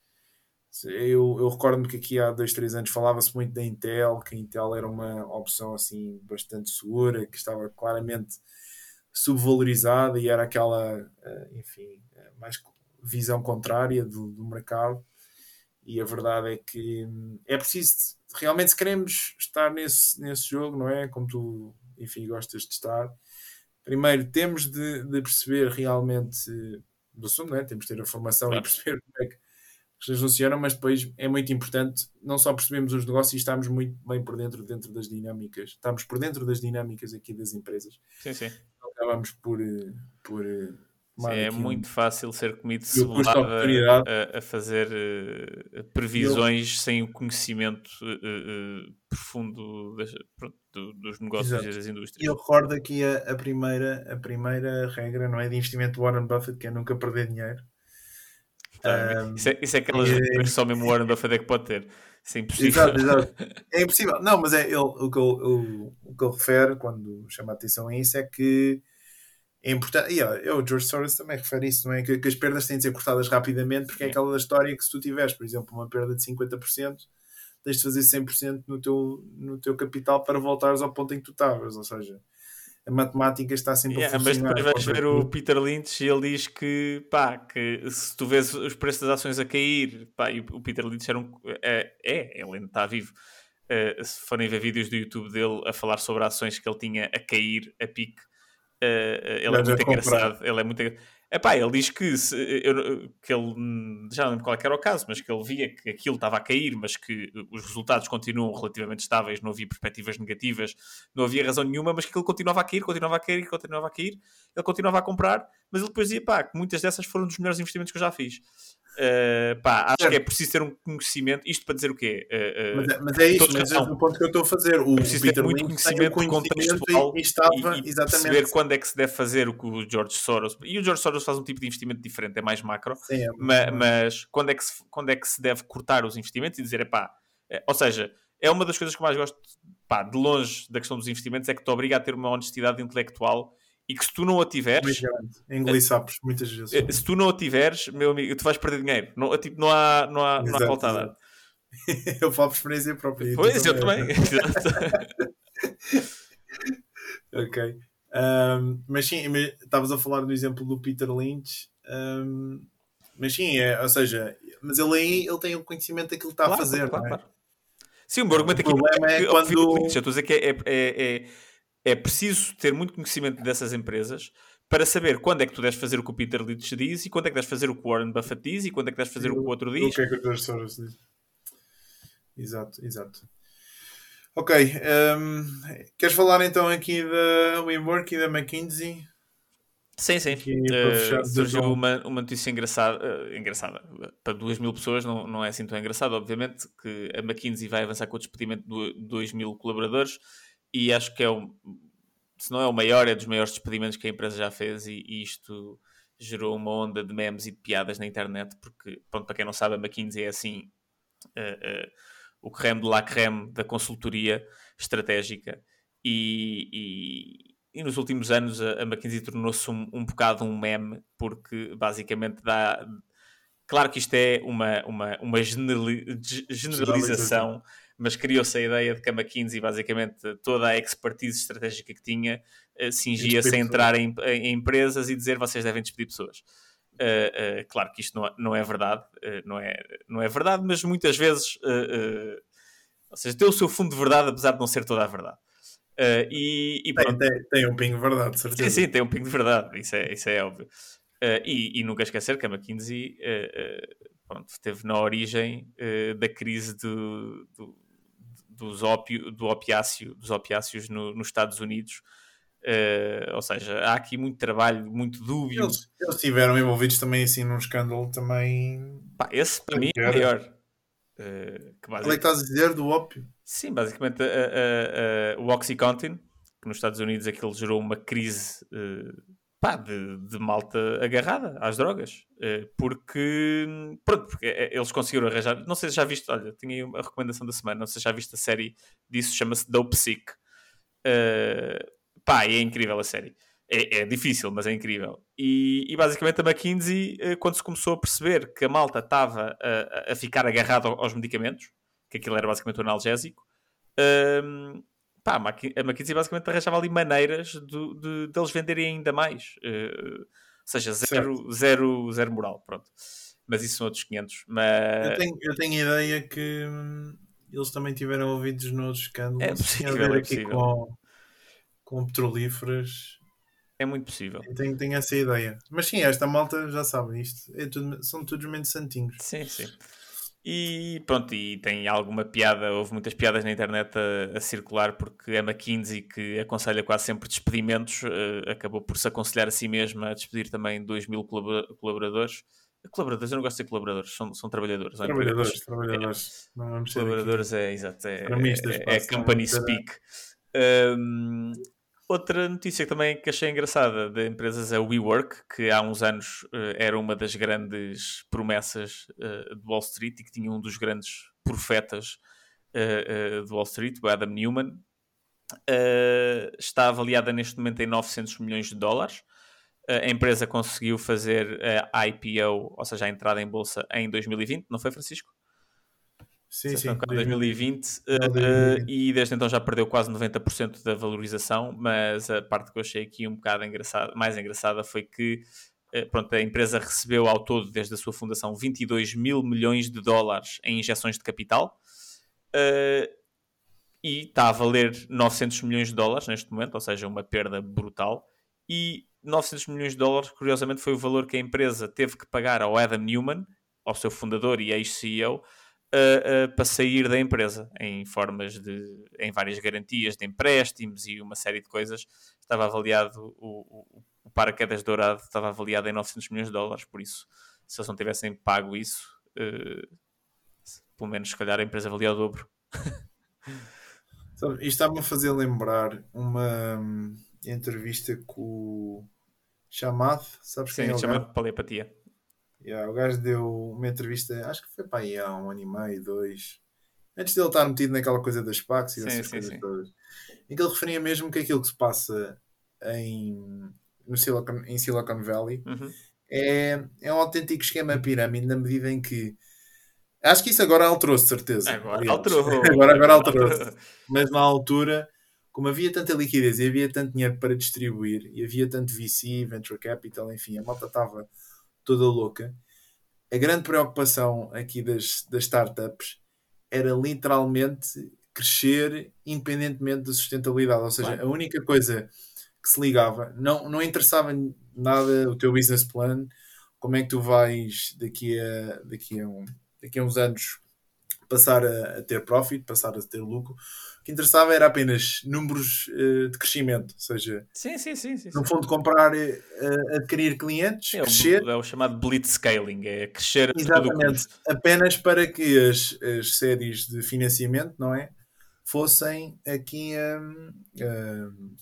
Eu, eu recordo-me que aqui há dois, três anos falava-se muito da Intel, que a Intel era uma opção assim bastante segura, que estava claramente subvalorizada e era aquela, eh, enfim, eh, mais visão contrária do, do mercado. E a verdade é que hum, é preciso realmente se queremos estar nesse, nesse jogo, não é? Como tu, enfim, gostas de estar, primeiro temos de, de perceber realmente do assunto, não é? Temos de ter a formação claro. e perceber como é que as coisas funcionam, mas depois é muito importante não só percebemos os negócios e estamos muito bem por dentro, dentro das dinâmicas, estamos por dentro das dinâmicas aqui das empresas. Sim, sim. Acabamos por, por Sim, é muito fácil ser comido cebolada a, a, fazer uh, previsões eu... sem o conhecimento uh, uh, profundo das, pronto, do, dos negócios Exato. e das indústrias. Eu recordo aqui a, a, primeira, a primeira regra não é, de investimento de Warren Buffett, que é nunca perder dinheiro. Tá, um, isso, é, isso é aquelas e... que só mesmo Warren Buffett é que pode ter. Isso é impossível. Exato, exato. (laughs) É impossível. Não, mas é ele, o, que ele, o, o que ele refere quando chama a atenção a isso é que é importante. E ó, o George Soros também refere isso, não é? Que, que, as perdas têm de ser cortadas rapidamente, porque é é aquela história que se tu tiveres, por exemplo, uma perda de 50%, tens de fazer 100% no teu, no teu capital para voltares ao ponto em que tu estavas. Ou seja, a matemática está sempre yeah, a funcionar. Mas depois vais ver o Peter Lynch e ele diz que, pá, que se tu vês os preços das ações a cair, pá, e o Peter Lynch era um, é, é ele ainda está vivo uh, se forem ver vídeos do YouTube dele a falar sobre ações que ele tinha a cair a pique, uh, ele é muito engraçado. Ele é muito Epá, ele diz que, se, eu, que ele, já não lembro qual era o caso, mas que ele via que aquilo estava a cair, mas que os resultados continuam relativamente estáveis, não havia perspectivas negativas, não havia razão nenhuma, mas que ele continuava a cair, continuava a cair, continuava a cair, ele continuava a comprar, mas ele depois dizia, pá, que muitas dessas foram dos melhores investimentos que eu já fiz. Uh, pá, acho que é preciso ter um conhecimento. Isto para dizer o quê? Uh, uh, mas, é, mas é isso, mas é o ponto que eu estou a fazer. O preciso Peter ter muito conhecimento, conhecimento contextual e, estava, e, e perceber quando é que se deve fazer o que o George Soros. E o George Soros faz um tipo de investimento diferente, é mais macro. Sim, é mas, mas, quando, é que se, quando é que se deve cortar os investimentos e dizer, pá, é, ou seja, é uma das coisas que mais gosto, pá, de longe da questão dos investimentos, é que te obriga a ter uma honestidade intelectual e que se tu não a tiveres. Engolir sapos, muitas vezes. Eh, se tu não a tiveres, meu amigo, tu vais perder dinheiro. Não, tipo, não há, não há, não há volta a dar. eu falo por experiência própria. Pois, eu também. (laughs) (laughs) ok. Um, mas sim, estavas a falar do exemplo do Peter Lynch. Um, mas sim, é, ou seja, mas ele aí ele tem o conhecimento daquilo que está claro, a fazer. Claro, é? claro. Sim, o meu argumento aqui o problema é, é quando. Eu estou a dizer que é, é, é preciso ter muito conhecimento dessas empresas para saber quando é que tu deves fazer o que o Peter Lynch diz e quando é que deves fazer o que o Warren Buffett diz e quando é que deves fazer o, o que o outro diz. O que é que o Soros diz. Exato, exato. Ok. Um, queres falar então aqui da WeWork e da McKinsey? Sim, sim. Uh, surgiu uma, uma notícia engraçada, uh, engraçada. Para 2 mil pessoas não, não é assim tão engraçado, obviamente, que a McKinsey vai avançar com o despedimento de 2 mil colaboradores e acho que é um, se não é o maior, é dos maiores despedimentos que a empresa já fez e, e isto gerou uma onda de memes e de piadas na internet, porque, pronto, para quem não sabe, a McKinsey é assim uh, uh, o creme de la creme da consultoria estratégica. E, e, e nos últimos anos a, a McKinsey tornou-se um, um bocado um meme, porque basicamente dá... Claro que isto é uma, uma, uma generalização mas criou-se a ideia de que a McKinsey, basicamente, toda a expertise estratégica que tinha, uh, cingia-se a entrar em, em, empresas e dizer vocês devem despedir pessoas. Uh, uh, claro que isto não, não é verdade, uh, não, é, não é verdade, mas muitas vezes, ou seja, tem o seu fundo de verdade, apesar de não ser toda a verdade. e, e tem, tem, tem, um pingo de verdade, certeza. Sim, sim, tem um pingo de verdade, isso é, isso é óbvio. E, e, nunca esquecer que a McKinsey pronto, esteve na origem da crise do, do dos ópio, do opiáceo, dos opiáceos no, nos Estados Unidos. Uh, ou seja, há aqui muito trabalho, muito dúbio. Eles, eles estiveram envolvidos também assim num escândalo também. Pá, esse para mim é maior. Uh, que basicamente... é que estás a dizer do ópio? Sim, basicamente uh, o Oxycontin, que nos Estados Unidos aquilo gerou uma crise pá, de, de, malta agarrada às drogas. Uh, porque, pronto, porque eh, eles conseguiram arranjar. Não sei se já viste, olha, tinha aí uma recomendação da semana, não sei se já viste a série disso, chama-se Dope Sick. Uh, pá, é incrível a série. É, é difícil, mas é incrível. E, e, basicamente a McKinsey, quando se começou a perceber que a malta estava a, a ficar agarrada aos medicamentos, que aquilo era basicamente um analgésico, pá, a McKinsey basicamente arranjava ali maneiras de, de, de eles venderem ainda mais. Uh, ou seja, zero, zero, zero moral, pronto. Mas isso são outros 500. Mas... Eu, tenho, eu tenho ideia que hum, eles também tiveram ouvidos nos escândalos. É possível, é possível. Com, com petrolíferas. É muito possível. Tenho, tenho essa ideia. Mas sim, esta malta já sabe isto. É tudo, são todos menos santinhos. Sim, sim. E pronto, e tem alguma piada, houve muitas piadas na internet a, a circular porque a McKinsey, que aconselha quase sempre despedimentos, uh, acabou por se aconselhar a si mesma a despedir também 2 mil colaboradores. Colaboradores, eu não gosto de ser colaboradores, são, são trabalhadores. Trabalhadores, trabalhadores. É, não colaboradores é, exato, é, é, é, company speak. Um, Outra notícia também que achei engraçada de empresas é o WeWork, que há uns anos uh, era uma das grandes promessas uh, de Wall Street e que tinha um dos grandes profetas uh, de Wall Street, o Adam Newman. está avaliada neste momento em 900 milhões de dólares. a empresa conseguiu fazer a IPO, ou seja, a entrada em bolsa, em 2020, não foi, Francisco? Sim, sim. 2020 uh, e desde então já perdeu quase 90% da valorização, mas a parte que eu achei aqui um bocado engraçada, mais engraçada foi que uh, pronto, a empresa recebeu ao todo, desde a sua fundação, 22 mil milhões de dólares em injeções de capital. Uh, e está a valer 900 milhões de dólares neste momento, ou seja, uma perda brutal. E 900 milhões de dólares, curiosamente, foi o valor que a empresa teve que pagar ao Adam Newman, ao seu fundador e ex-CEO, uh, uh, para sair da empresa em formas de, em várias garantias de empréstimos e uma série de coisas. Estava avaliado, o, o, o paraquedas dourado estava avaliado em 900 milhões de dólares, por isso, se eles não tivessem pago isso, uh, pelo menos se calhar a empresa valia o dobro. Isto está-me a fazer lembrar uma hum, entrevista com o Chamado, sabes Sim, quem é o chamado paleopatia. Yeah, o gajo deu uma entrevista, acho que foi para aí há um ano e meio, dois, antes dele estar metido naquela coisa das PACs e Sim, dessas sim, coisas sim. todas, em que ele referia mesmo que aquilo que se passa em, no Silicon, em Silicon Valley Uhum. é, é um autêntico esquema pirâmide na medida em que acho que isso agora alterou-se, certeza. Agora alterou. (laughs) agora, agora alterou-se. (laughs) Mas na altura, como havia tanta liquidez e havia tanto dinheiro para distribuir, e havia tanto VC, Venture Capital, enfim, a malta estava toda louca. A grande preocupação aqui das, das startups era literalmente crescer independentemente da sustentabilidade. Ou seja, Claro. a única coisa que se ligava, não, não interessava nada o teu business plan, como é que tu vais daqui a, daqui a, um, daqui a uns anos passar a, a ter profit, passar a ter lucro. O que interessava era apenas números eh, de crescimento, ou seja, Sim, sim, sim. sim, no fundo comprar, eh, adquirir clientes, É crescer, é o chamado blitzscaling, é crescer exatamente, apenas para que as, as séries de financiamento, não é? Fossem aqui hum, hum,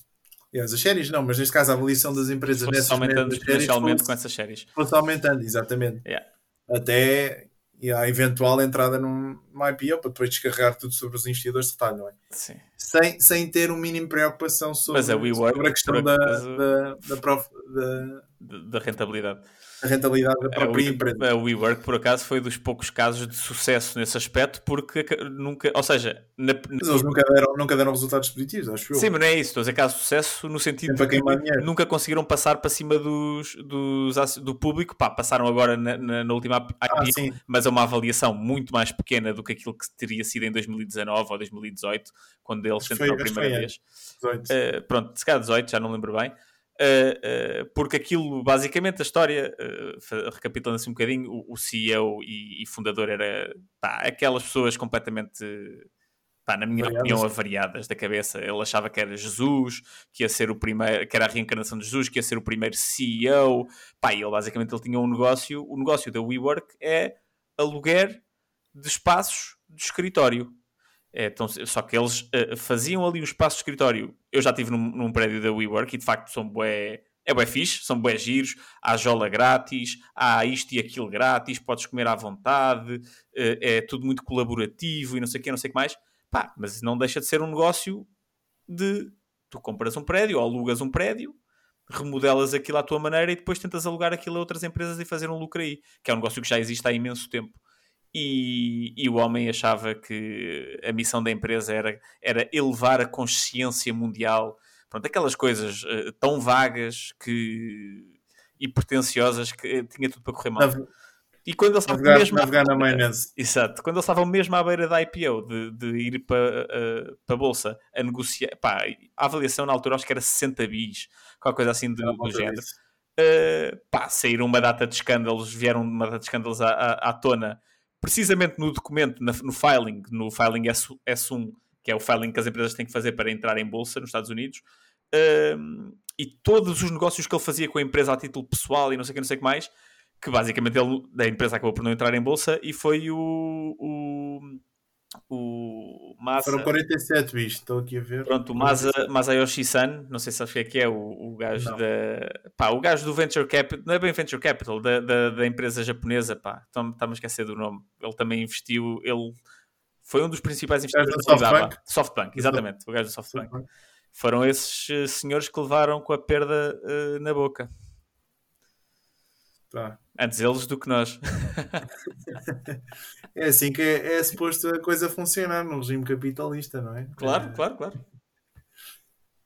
aliás, as séries não, mas neste caso a avaliação das empresas Fosse nessas aumentando exponencialmente com essas séries. fosse aumentando, exatamente. Yeah. Até e a eventual entrada num, num IPO para depois descarregar tudo sobre os investidores de retalho, não é? Sim. Sem, sem ter um mínimo de preocupação sobre, Mas a WeWork, sobre a questão da, da, da, prof- da- Da rentabilidade. Da rentabilidade da A própria We- empresa. A WeWork, por acaso, foi dos poucos casos de sucesso nesse aspecto, porque nunca. Ou seja, na, Mas eles nunca deram, nunca deram resultados positivos, acho eu. Sim, mas não é isso. Estou a dizer caso de sucesso no sentido Sempre a de que nunca conseguiram passar para cima dos, dos, do público. Pá, passaram agora na, na- na última IPO, Ah, mas a uma avaliação muito mais pequena do que aquilo que teria sido em 2019 ou 2018, quando eles entraram a primeira vez. 18. Uh, pronto, se calhar 18, já não lembro bem. Uh, uh, porque aquilo, basicamente, a história, uh, recapitulando assim um bocadinho, o, o CEO e, e fundador era pá, aquelas pessoas completamente, pá, na minha Variadas. opinião, avariadas da cabeça. Ele achava que era Jesus, que ia ser o primeiro, que era a reencarnação de Jesus, que ia ser o primeiro CEO. Pá, ele basicamente ele tinha um negócio. O negócio da WeWork é aluguer de espaços de escritório. É, então, só que eles eh, faziam ali um espaço de escritório. Eu já estive num, num prédio da WeWork e de facto são bué, é bué fixe, são bué giros. Há jola grátis, há isto e aquilo grátis, podes comer à vontade, eh, é tudo muito colaborativo e não sei o que, não sei o que mais. Pá, mas não deixa de ser um negócio de tu compras um prédio ou alugas um prédio, remodelas aquilo à tua maneira e depois tentas alugar aquilo a outras empresas e fazer um lucro aí, que é um negócio que já existe há imenso tempo. E, e o homem achava que a missão da empresa era, era elevar a consciência mundial. Pronto, aquelas coisas eh, tão vagas que, e pretenciosas que eh, tinha tudo para correr mal. Nave- E quando ele estava Navegar, mesmo navegar na maionese. Exato, quando eles estavam mesmo à beira da IPO, de, de ir para, eh, para a bolsa a negociar, pá, a avaliação na altura acho que era 60 bis, qualquer coisa assim do, do género. Uh, pá, saíram uma data de escândalos, vieram uma data de escândalos à, à, à tona, precisamente no documento, no filing, no filing S, S1, que é o filing que as empresas têm que fazer para entrar em bolsa nos Estados Unidos, Um, e todos os negócios que ele fazia com a empresa a título pessoal e não sei o que, não sei que mais, que basicamente ele, da empresa acabou por não entrar em bolsa e foi o, o, o Masa, Foram 47 bis, estou aqui a ver. Pronto, o Masa, Masayoshi-san, não sei se sabes o que é que é, o, o gajo Não. da. Pá, o gajo do Venture Capital, não é bem Venture Capital, da, da, da empresa japonesa, pá, estamos a esquecer do nome. Ele também investiu, ele foi um dos principais investidores da. SoftBank? Softbank, exatamente, o gajo do Softbank. Foram esses eh, senhores que levaram com a perda eh, na boca. Tá. Antes eles do que nós. (laughs) É assim que é, é suposto a coisa funcionar no regime capitalista, não é? claro, É, claro, claro.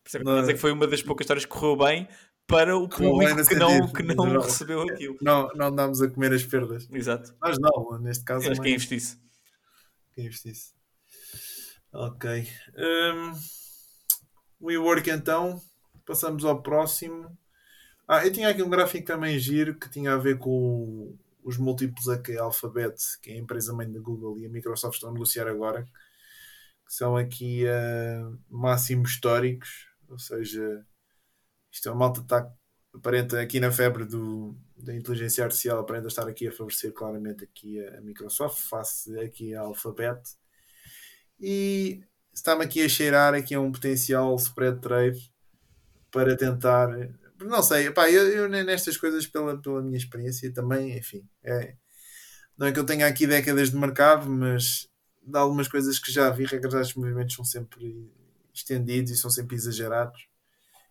Por é que Não. eu foi uma das poucas histórias que correu bem para o público que não, sentido, que não geral. recebeu aquilo. Não, não andamos a comer as perdas. Exato. Nós não, neste caso. Acho que mais quem investisse. quem investisse. Ok. Um, WeWork então, passamos ao próximo. Ah, eu tinha aqui um gráfico também giro que tinha a ver com os múltiplos a que a Alphabet, que é a empresa mãe da Google e a Microsoft estão a negociar agora, que são aqui uh, máximos históricos, ou seja, isto é uma malta está aparenta aqui na febre do, da inteligência artificial aparenta estar aqui a favorecer claramente aqui a, a Microsoft face aqui à Alphabet. E está-me aqui a cheirar aqui a um potencial spread trade para tentar não sei, pá, eu, eu, nestas coisas pela, pela minha experiência também, enfim é, não é que eu tenha aqui décadas de mercado mas de algumas coisas que já vi, regras dos movimentos são sempre estendidos e são sempre exagerados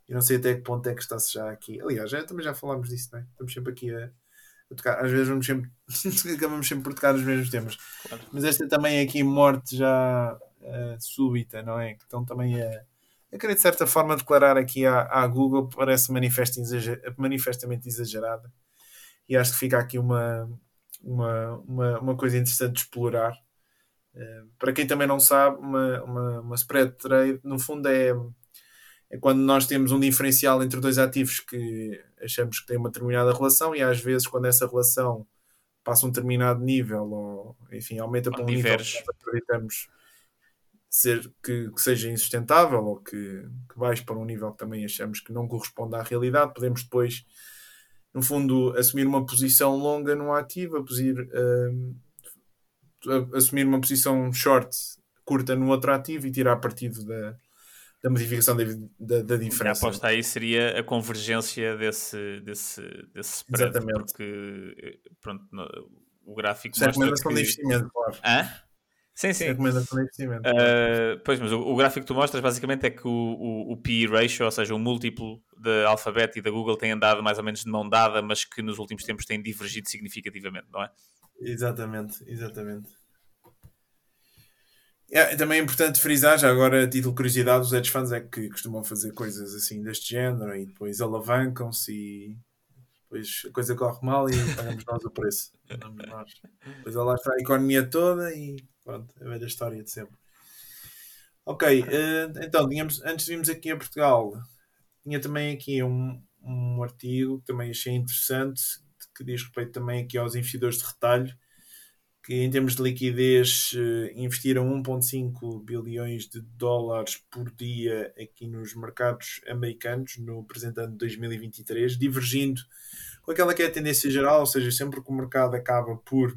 e não sei até que ponto é que está-se já aqui. Aliás, já, também já falámos disso, não é? Estamos sempre aqui a, a tocar. Às vezes vamos sempre, (laughs) acabamos sempre por tocar nos mesmos temas. Claro. Mas esta também é aqui morte já uh, súbita, não é? Que estão também a, a querer de certa forma declarar aqui à, à Google parece manifestamente exagerada. E acho que fica aqui uma, uma, uma, uma coisa interessante de explorar. Uh, para quem também não sabe, uma, uma, uma spread trade, no fundo, é é quando nós temos um diferencial entre dois ativos que achamos que tem uma determinada relação e às vezes quando essa relação passa um determinado nível ou enfim aumenta para um diverge. nível que acreditamos ser, que, que, seja insustentável ou que, que baixe para um nível que também achamos que não corresponde à realidade, podemos depois no fundo assumir uma posição longa num ativo, uh, assumir uma posição short curta no outro ativo e tirar partido da, da modificação da, da, da diferença. A aposta aí seria a convergência desse, desse, desse spread, Exatamente. porque pronto, o gráfico Isso é recomendação que... de investimento, claro. Hã? Sim, sim. É recomendação de investimento. Uh, pois, mas o, o, gráfico que tu mostras basicamente é que o, o, o PE ratio, ou seja, o múltiplo da Alphabet e da Google tem andado mais ou menos de mão dada, mas que nos últimos tempos tem divergido significativamente, não é? Exatamente, exatamente. É, também é importante frisar, já agora, a título de curiosidade, os hedge funds é que costumam fazer coisas assim deste género e depois alavancam-se e depois a coisa corre mal e pagamos nós o preço. (laughs) Nós. Depois lá está a economia toda e pronto, a velha história de sempre. Ok, uh, então, tínhamos, antes de virmos aqui a Portugal, tinha também aqui um, um artigo que também achei interessante, que diz respeito também aqui aos investidores de retalho que em termos de liquidez eh, investiram 1,5 bilhões de dólares por dia aqui nos mercados americanos no presente ano de 2023, divergindo com aquela que é a tendência geral, ou seja, sempre que o mercado acaba por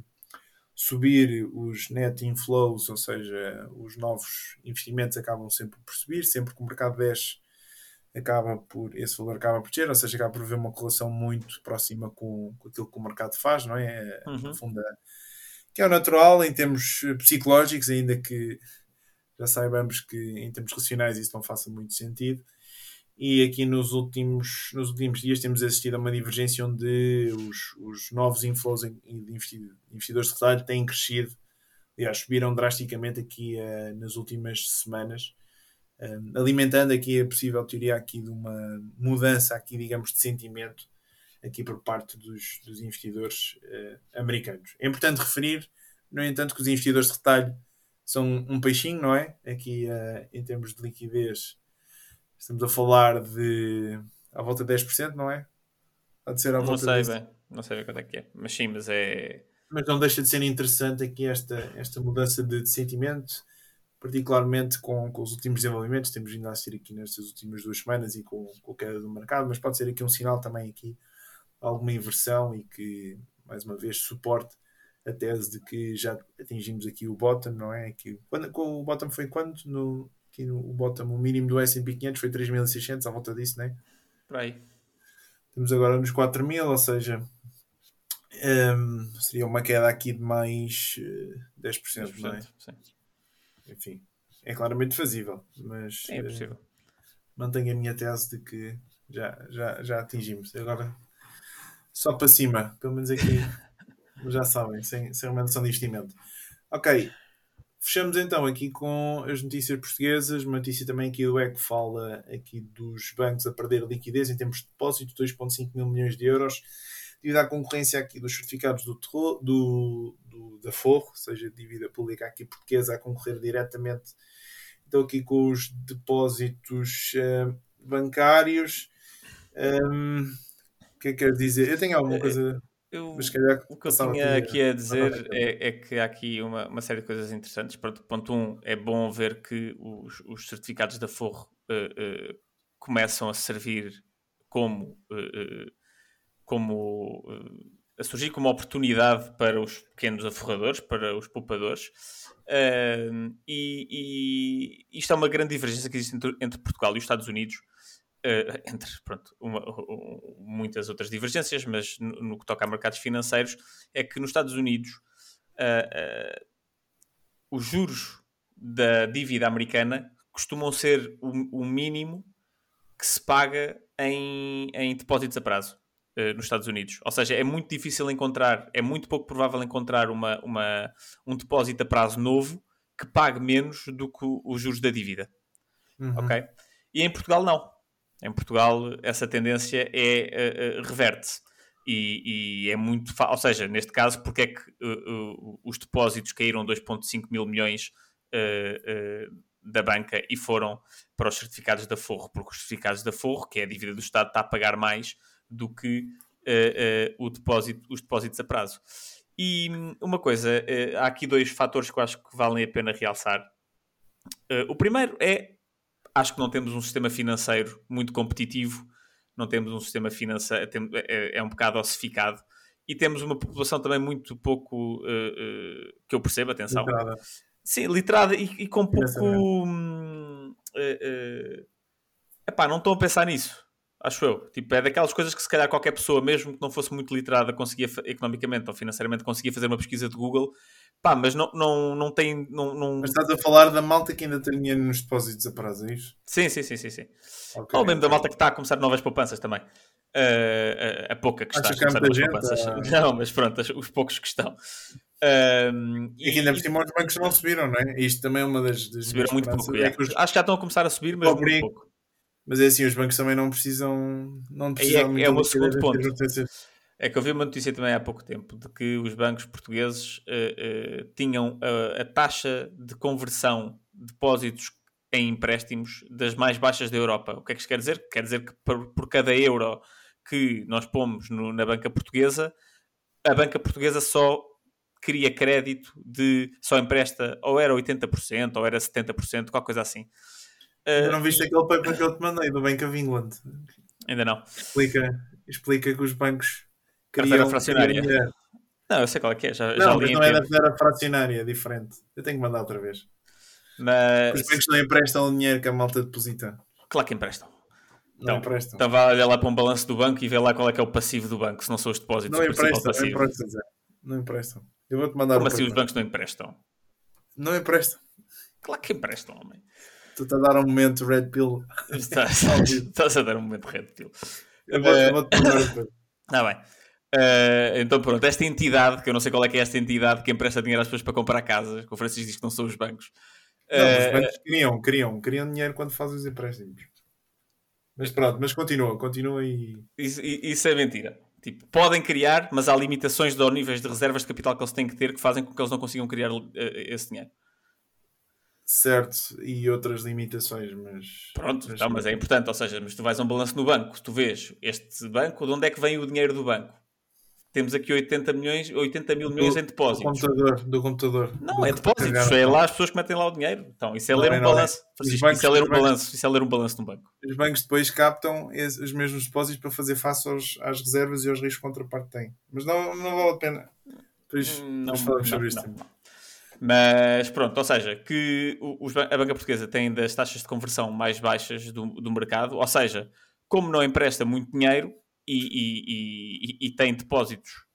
subir os net inflows, ou seja, os novos investimentos acabam sempre por subir, sempre que o mercado desce acaba por esse valor acaba por descer, ou seja, acaba por haver uma correlação muito próxima com, com aquilo que o mercado faz, não é? Uhum. No fundo, que é o natural em termos psicológicos, ainda que já saibamos que em termos racionais isso não faça muito sentido. E aqui nos últimos, nos últimos dias temos assistido a uma divergência onde os, os novos inflows de investidores de retalho têm crescido, aliás, subiram drasticamente aqui uh, nas últimas semanas, uh, alimentando aqui a possível teoria aqui de uma mudança aqui, digamos, de sentimento aqui por parte dos, dos investidores uh, americanos. É importante referir, no entanto, que os investidores de retalho são um peixinho, não é? Aqui uh, em termos de liquidez, estamos a falar de à volta de 10%, não é? Pode ser à volta não sei bem, não sei bem quanto é que é, mas sim, mas é. Mas não deixa de ser interessante aqui esta, esta mudança de, de sentimento, particularmente com, com os últimos desenvolvimentos. Temos vindo a assistir aqui nestas últimas duas semanas e com, com a queda do mercado, mas pode ser aqui um sinal também aqui alguma inversão e que, mais uma vez, suporte a tese de que já atingimos aqui o bottom, não é? Aqui, quando, o bottom foi quando? No, aqui no o bottom, o mínimo do S&P 500 foi 3.600, à volta disso, não é? Por aí. Estamos agora nos 4.000, ou seja, um, seria uma queda aqui de mais uh, 10%, 10% não é? Sim. Enfim, é claramente fazível, mas é possível. Uh, mantenho a minha tese de que já, já, já atingimos. Agora só para cima, pelo menos aqui (laughs) já sabem, sem, sem recomendação de investimento. Ok, fechamos então aqui com as notícias portuguesas. Uma notícia também aqui do ECO fala aqui dos bancos a perder liquidez em termos de depósito, 2,5 mil milhões de euros, devido à concorrência aqui dos certificados do, do, do da Forro, ou seja, dívida pública aqui portuguesa, a concorrer diretamente Estou aqui com os depósitos uh, bancários. Um, o que é que quer dizer? Eu tenho alguma coisa. Eu, mas calhar o que eu tinha aqui a dizer é, é, que há aqui uma, uma série de coisas interessantes. Ponto 1, um, é bom ver que os, os certificados da Forro uh, uh, começam a servir como, uh, como a surgir como oportunidade para os pequenos aforradores, para os poupadores. E, e, isto é uma grande divergência que existe entre, entre Portugal e os Estados Unidos. Uh, entre pronto, uma, muitas outras divergências, mas no, no, que toca a mercados financeiros, é que nos Estados Unidos uh, uh, os juros da dívida americana costumam ser o, o mínimo que se paga em, em depósitos a prazo nos Estados Unidos. Ou seja, é muito difícil encontrar, é muito pouco provável encontrar uma, uma, um depósito a prazo novo que pague menos do que os juros da dívida. Uhum. Ok? E em Portugal não. Em Portugal, essa tendência é uh, reverte-se. E, e, é muito ou seja, neste caso, porque é que uh, os depósitos caíram 2,5 mil milhões da banca e foram para os certificados da Forro? Porque os certificados da Forro, que é a dívida do Estado, está a pagar mais do que o depósito, os depósitos a prazo. E uma coisa, há aqui dois fatores que eu acho que valem a pena realçar. o primeiro é acho que não temos um sistema financeiro muito competitivo, não temos um sistema financeiro, é, é um bocado ossificado e temos uma população também muito pouco uh, uh, que eu percebo, atenção. Literada. Sim, literada e, e com pouco. Hum, uh, epá, não estou a pensar nisso. Acho eu. Tipo, é daquelas coisas que se calhar qualquer pessoa, mesmo que não fosse muito literada, conseguia economicamente ou financeiramente, conseguia fazer uma pesquisa de Google Pá, mas não, não, não tem. Não, não... Mas estás a falar da malta que ainda tem dinheiro nos depósitos a prazo, é isso? Sim, sim, sim, sim. sim. Okay, Ou mesmo da malta que está a começar novas poupanças também. Uh, a pouca que está a começar novas poupanças. (laughs) Não, mas pronto, os poucos que estão. Um, e, e ainda por cima os bancos não subiram, não é? Isto também é uma das. das subiram muito pouco. É. Os... Acho que já estão a começar a subir, mas muito pouco. Mas é assim, os bancos também não precisam. Não precisam é, é o meu segundo ponto. É que eu vi uma notícia também há pouco tempo de que os bancos portugueses uh, uh, tinham a, a, taxa de conversão de depósitos em empréstimos das mais baixas da Europa. O que é que isto quer dizer? Quer dizer que por, por cada euro que nós pomos no, na banca portuguesa, a banca portuguesa só cria crédito de só empresta ou era 80% ou era 70%, qualquer coisa assim. Uh, não viste aquele paper que eu te mandei do Bank of England? Ainda não. Explica, explica que os bancos Carteira fracionária. Não, eu sei qual é que é. Já, não, já mas não é da carteira fracionária, é diferente. Eu tenho que mandar outra vez. Mas... Os bancos não emprestam o dinheiro que a malta deposita. Claro que emprestam. Não então, emprestam. Então vá olhar lá para um balanço do banco e ver lá qual é que é o passivo do banco, se não são os depósitos. Não emprestam, não emprestam, Zé. Não emprestam. Eu vou-te mandar Como assim os bancos não emprestam? Não emprestam. Claro que emprestam, homem. Tu estás a dar um momento red pill. Estás, (laughs) estás a dar um momento red pill. Eu vou-te Está (coughs) ah, bem. Uh, então pronto, esta entidade, que eu não sei qual é que é esta entidade que empresta dinheiro às pessoas para comprar casas, que o Francisco diz que não são os bancos. Não, uh, os bancos criam, criam, criam dinheiro quando fazem os empréstimos. Mas pronto, mas continua, continua e... Isso, isso é mentira. Tipo, podem criar, mas há limitações de níveis de reservas de capital que eles têm que ter que fazem com que eles não consigam criar uh, esse dinheiro. Certo, e outras limitações, mas. Pronto, mas, não, mas é importante, ou seja, mas tu vais a um balanço no banco, tu vês este banco, de onde é que vem o dinheiro do banco? temos aqui 80 milhões, 80 mil milhões do, em depósitos. Do computador, do computador. Não, do é depósitos, é lá as pessoas que metem lá o dinheiro. Então, isso é ler um balanço. É. isso é ler um balanço, isso é ler um balanço no banco. Os bancos depois captam os mesmos depósitos para fazer face aos, às reservas e aos riscos que a contraparte tem. Mas não, não vale a pena. Depois, hum, não, falamos sobre isto. Mas pronto, ou seja, que os, a banca portuguesa tem das taxas de conversão mais baixas do, do mercado, ou seja, como não empresta muito dinheiro e, e, e, e tem depósitos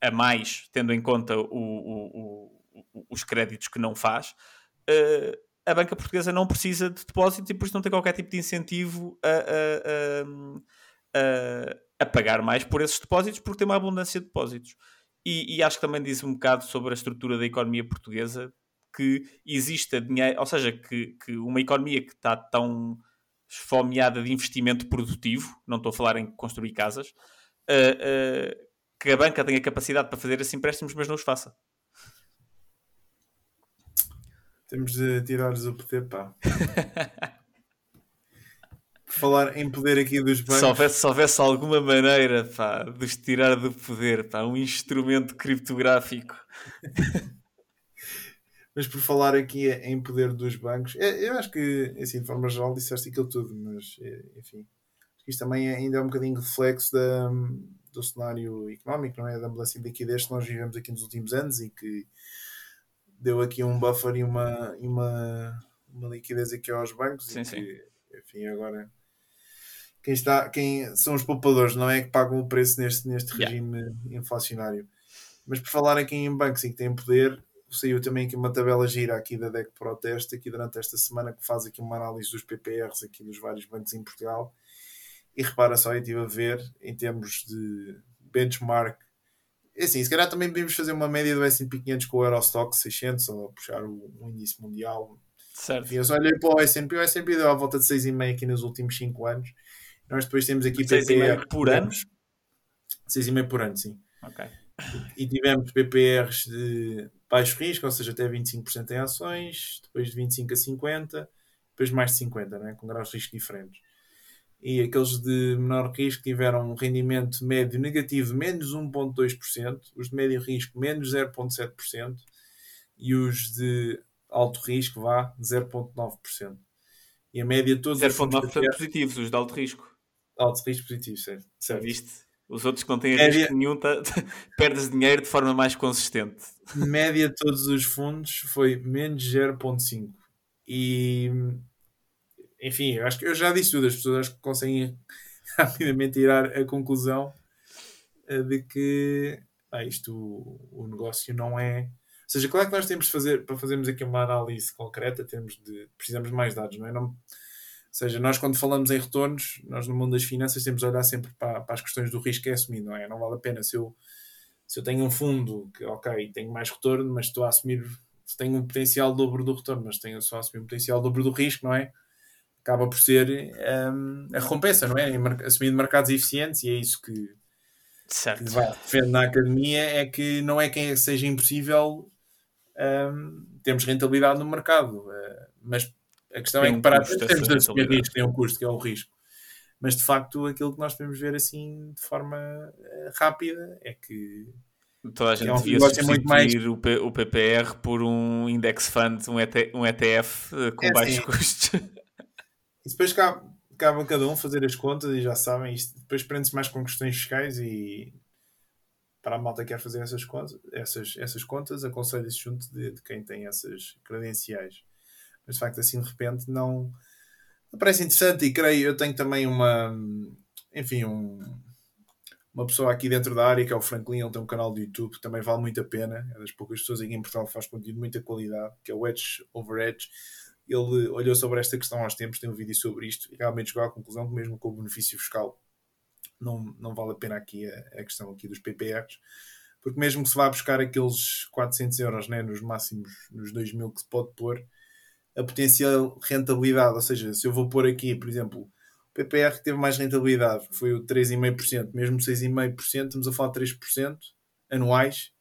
a mais, tendo em conta o, o, o, os créditos que não faz, uh, a banca portuguesa não precisa de depósitos e por isso não tem qualquer tipo de incentivo a, a, a, a pagar mais por esses depósitos, porque tem uma abundância de depósitos. E, e, acho que também diz um bocado sobre a estrutura da economia portuguesa que exista dinheiro, ou seja, que, que uma economia que está tão esfomeada de investimento produtivo, não estou a falar em construir casas, uh, uh, que a banca tenha capacidade para fazer esses empréstimos, mas não os faça. Temos de tirar-lhes o poder, pá. (laughs) Falar em poder aqui dos bancos. Se houvesse, se houvesse alguma maneira pá, de os tirar do poder, pá, um instrumento criptográfico. (laughs) mas por falar aqui em poder dos bancos, é, eu acho que, assim, de forma geral, disseste aquilo tudo, mas é, enfim, isto também é, ainda é um bocadinho reflexo da, do cenário económico, não é? Da mudança de liquidez que nós vivemos aqui nos últimos anos e que deu aqui um buffer e uma, e uma, uma liquidez aqui aos bancos sim, e que, sim. enfim, agora quem está, quem são os poupadores, não é que pagam o preço neste, neste regime yeah. inflacionário. Mas por falar aqui em bancos e que têm poder, saiu também aqui uma tabela gira aqui da DEC Proteste aqui durante esta semana que faz aqui uma análise dos PPRs aqui dos vários bancos em Portugal e repara só, eu estive a ver em termos de benchmark é assim, se calhar também podemos fazer uma média do S&P 500 com o Eurostock 600 ou puxar o, o índice mundial certo. Enfim, eu só olhei para o S&P o S&P deu à volta de 6,5 aqui nos últimos 5 anos nós depois temos aqui 6,5 por ano? 6,5 por ano, sim ok e tivemos PPRs de baixo risco, ou seja, até 25% em ações, depois de 25% a 50%, depois mais de 50%, né? com graus de risco diferentes. E aqueles de menor risco tiveram um rendimento médio negativo de menos 1,2%, os de médio risco menos 0,7% e os de alto risco vá 0,9%. E a média todos 0,9% positivos, os de alto risco. Alto risco positivo, certo. certo. Viste? Os outros que não têm média... risco nenhum, tá... (laughs) perdes dinheiro de forma mais consistente. Média de todos os fundos foi menos 0,5. E enfim, acho que eu já disse tudo, as pessoas acho que conseguem (laughs) rapidamente tirar a conclusão eh, de que ah, isto o, o, negócio não é. Ou seja, claro que nós temos de fazer, para fazermos aqui uma análise concreta, temos de, precisamos de mais dados, não é? Não, seja, nós quando falamos em retornos, nós no mundo das finanças temos de olhar sempre para, para as questões do risco que é assumido, não é? Não vale a pena se eu, se eu tenho um fundo que, ok, tenho mais retorno, mas estou a assumir, tenho um potencial dobro do retorno, mas tenho só a assumir um potencial dobro do risco, não é? Acaba por ser um, a recompensa, não é? Assumindo mercados eficientes e é isso que, certo. que vai defender na academia, é que não é que seja impossível um, termos rentabilidade no mercado, uh, mas a questão tem é que um para temos de assumir risco, tem um custo que é o risco. Mas de facto, aquilo que nós podemos ver assim de forma uh, rápida é que Toda a gente é um devia substituir mais... o, P, o PPR por um index fund, um, ET, um ETF uh, com é, baixos sim. (laughs) custos. E depois cabe, cada um fazer as contas e já sabem, isto depois prende-se mais com questões fiscais e para a malta que quer fazer essas contas, essas, essas contas aconselho-se junto de, de quem tem essas credenciais mas de facto assim de repente não, parece interessante e creio, eu tenho também uma enfim, um, uma pessoa aqui dentro da área que é o Franklin, ele tem um canal do YouTube que também vale muito a pena, é das poucas pessoas em Portugal que faz conteúdo de muita qualidade, que é o Edge Over Edge. Ele olhou sobre esta questão aos tempos, tem um vídeo sobre isto e realmente chegou à conclusão que mesmo com o benefício fiscal não, não vale a pena aqui a, a questão aqui dos PPRs porque mesmo que se vá buscar aqueles 400 euros né, nos máximos, nos 2 mil que se pode pôr, a potencial rentabilidade, ou seja, se eu vou pôr aqui, por exemplo, o PPR que teve mais rentabilidade, que foi o 3,5%, mesmo 6,5%, estamos a falar de 3% anuais,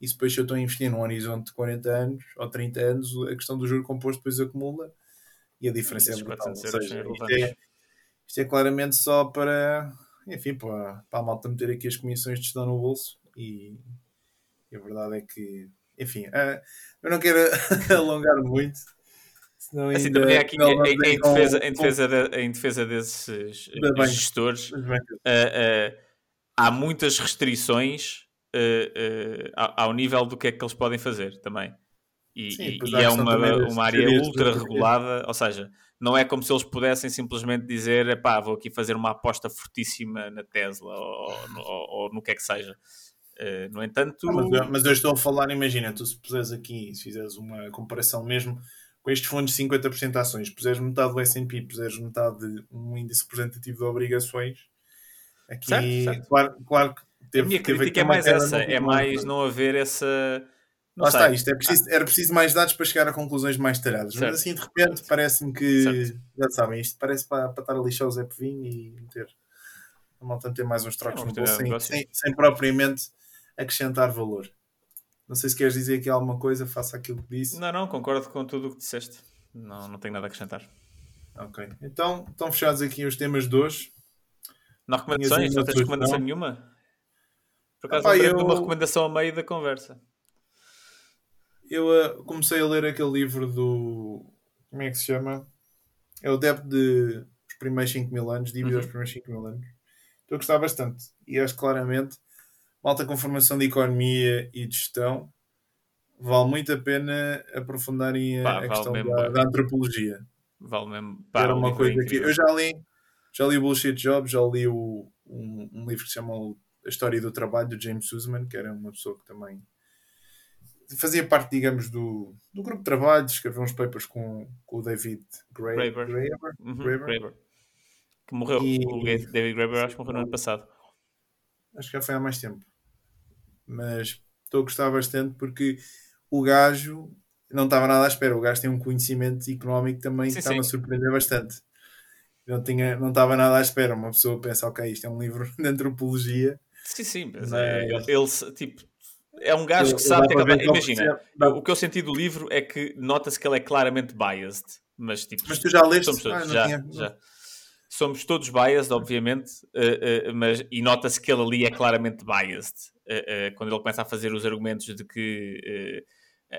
e depois se eu estou a investir num horizonte de 40 anos ou 30 anos, a questão do juro composto depois acumula e a diferença e é brutal. Ou seja, isto, é, isto é claramente só para, enfim, para, para a malta meter aqui as comissões de gestão no bolso e, e a verdade é que, enfim, uh, eu não quero (laughs) alongar muito, Senão assim, também aqui em, em, defesa, em, defesa de, em defesa desses eh, gestores, uh, uh, há muitas restrições uh, ao nível do que é que eles podem fazer também. E, Sim, e é uma, uma área ultra regulada, ou seja, não é como se eles pudessem simplesmente dizer pá, vou aqui fazer uma aposta fortíssima na Tesla ou, ou, ou no que é que seja. Uh, no entanto. mas, eu, mas, eu, estou a falar, imagina, tu se puseres aqui, se fizeres uma comparação mesmo com estes fundos de 50% de ações, puseres metade do SP, puseres metade de um índice representativo de obrigações, aqui, certo, certo. Claro, claro que teve, a minha crítica é mais essa, é mais não haver essa. Não Lá está, isto é preciso, era preciso mais dados para chegar a conclusões mais detalhadas. Mas assim, de repente, parece-me que, certo. já sabem, isto parece para, para estar a lixar o Zé Povinho e meter a malta ter mais uns trocos no bolso sem, sem, sem propriamente acrescentar valor. Não sei se queres dizer aqui alguma coisa, faça aquilo que disse. Não, não, concordo com tudo o que disseste. Não, não tenho nada a acrescentar. Ok. Então, estão fechados aqui os temas de hoje. Não há recomendações? Não tens recomendação nenhuma? Por acaso, lembrei eu- uma recomendação a meio da conversa. Eu eh, comecei a ler aquele livro do. Como é que se chama? É o débito de os primeiros 5 mil anos, dívida Uhum. dos primeiros 5 mil anos. Estou a gostar bastante. E acho claramente, malta com formação de economia e de gestão, vale muito a pena aprofundarem a, Pá, a vale questão mesmo, da, da antropologia. Vale mesmo. Pá, Era uma coisa que eu já li, já li o Bullshit Job, já li o, um, um livro que se chama A História do Trabalho, do James Sussman, que era uma pessoa que também fazia parte, digamos, do, do grupo de trabalho, escreveu uns papers com, com o David Gra- Graeber. Graeber. Uhum, Graeber. Graeber. Que morreu. E- O David Graeber acho que morreu no ano passado. Acho que já foi há mais tempo. Mas estou a gostar bastante porque o gajo não estava nada à espera. O gajo tem um conhecimento económico também Sim, que estava a surpreender bastante. Não, tinha, não estava nada à espera. Uma pessoa pensa, ok, isto é um livro (laughs) de antropologia. Sim, sim. Mas, é, ele, tipo, é um gajo que sabe. que é que imagina, o que eu senti do livro é que nota-se que ele é claramente biased. Mas, tipo, Mas tu já leste? todos, Ah, já, tinha- já. Somos todos biased, obviamente, eh, eh, mas, e nota-se que ele ali é claramente biased. eh, quando ele começa a fazer os argumentos de que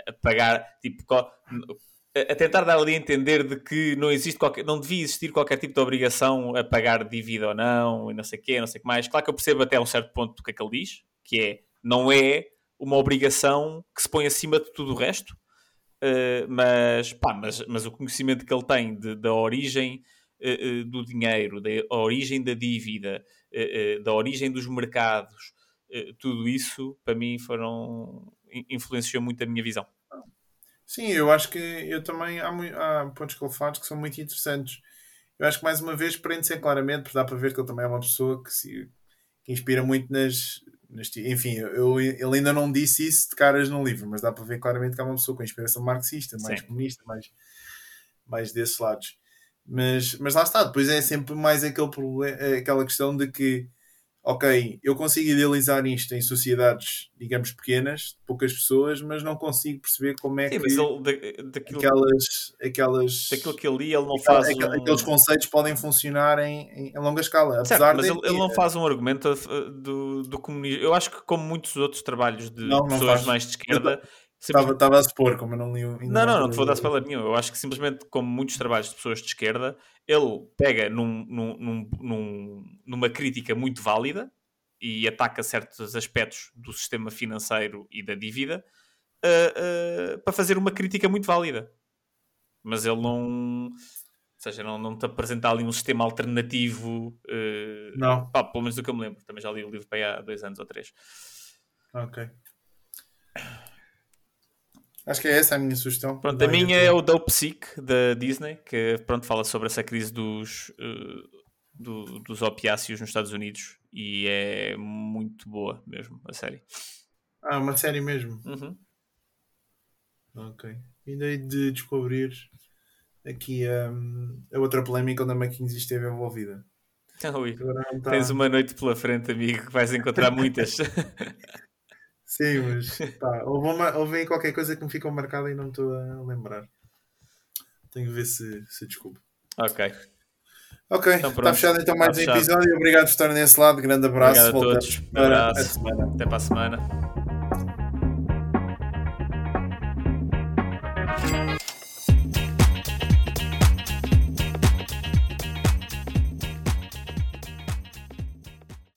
a pagar, tipo, a tentar dar ali a entender de que não existe qualquer, não devia existir qualquer tipo de obrigação a pagar dívida ou não, e não sei o quê, não sei o que mais. Claro que eu percebo até um certo ponto do que é que ele diz, que é, não é uma obrigação que se põe acima de tudo o resto, mas, pá, mas, mas o conhecimento que ele tem de- da origem eh, do dinheiro, da origem da dívida, eh, da origem dos mercados, tudo isso, para mim, foram in- influenciou muito a minha visão. Sim, eu acho que eu também há, há pontos que ele faz que são muito interessantes. Eu acho que mais uma vez prende-se claramente, porque dá para ver que ele também é uma pessoa que se que inspira muito nas. nas enfim, eu, ele ainda não disse isso de caras no livro, mas dá para ver claramente que é uma pessoa com inspiração marxista, mais Sim. comunista, mais, mais desses lados. Mas, mas lá está, depois é sempre mais aquele problema, aquela questão de que ok, eu consigo idealizar isto em sociedades, digamos, pequenas, de poucas pessoas, mas não consigo perceber como é Sim, que ele, da- daquilo, aquelas, aquelas, daquilo que ele li, ele não faz aqu- um... aqueles conceitos podem funcionar em, em, longa escala. Certo, Apesar mas de ele, ele não faz um argumento uh, do, do comunismo. Eu acho que, como muitos outros trabalhos de Não, não pessoas faz. mais de esquerda, Estava, estava a supor, como eu não li Não, não, não li te vou dar spoiler nenhum. Eu acho que simplesmente, como muitos trabalhos de pessoas de esquerda, ele pega num- num- num- numa crítica muito válida e ataca certos aspectos do sistema financeiro e da dívida uh, uh, para fazer uma crítica muito válida. Mas ele não. Ou seja, não, não te apresenta ali um sistema alternativo. uh, Não, pá, pelo menos do que eu me lembro. Também já li o livro para aí há dois anos ou três. ok. Acho que é essa a minha sugestão. Pronto, a minha eu é o Dope Sick da Disney, que pronto, fala sobre essa crise dos, eh, do- dos opiáceos nos Estados Unidos e é muito boa mesmo, a série. Ah, uma série mesmo. Uhum. Ok. Ainda hei de descobrir aqui hum, a outra polémica onde a McKinsey esteve envolvida. (laughs) Tá- Tens uma noite pela frente, amigo, que vais encontrar muitas. (laughs) Sim, mas pá, houve, uma, houve aí qualquer coisa que me ficou marcada e não me estou a lembrar. Tenho que ver se, se desculpo. ok. Ok, Então está fechado então mais está um episódio. Obrigado por estarem nesse lado. Grande abraço. Obrigado a todos. Um para a abraço. semana. Até para a semana.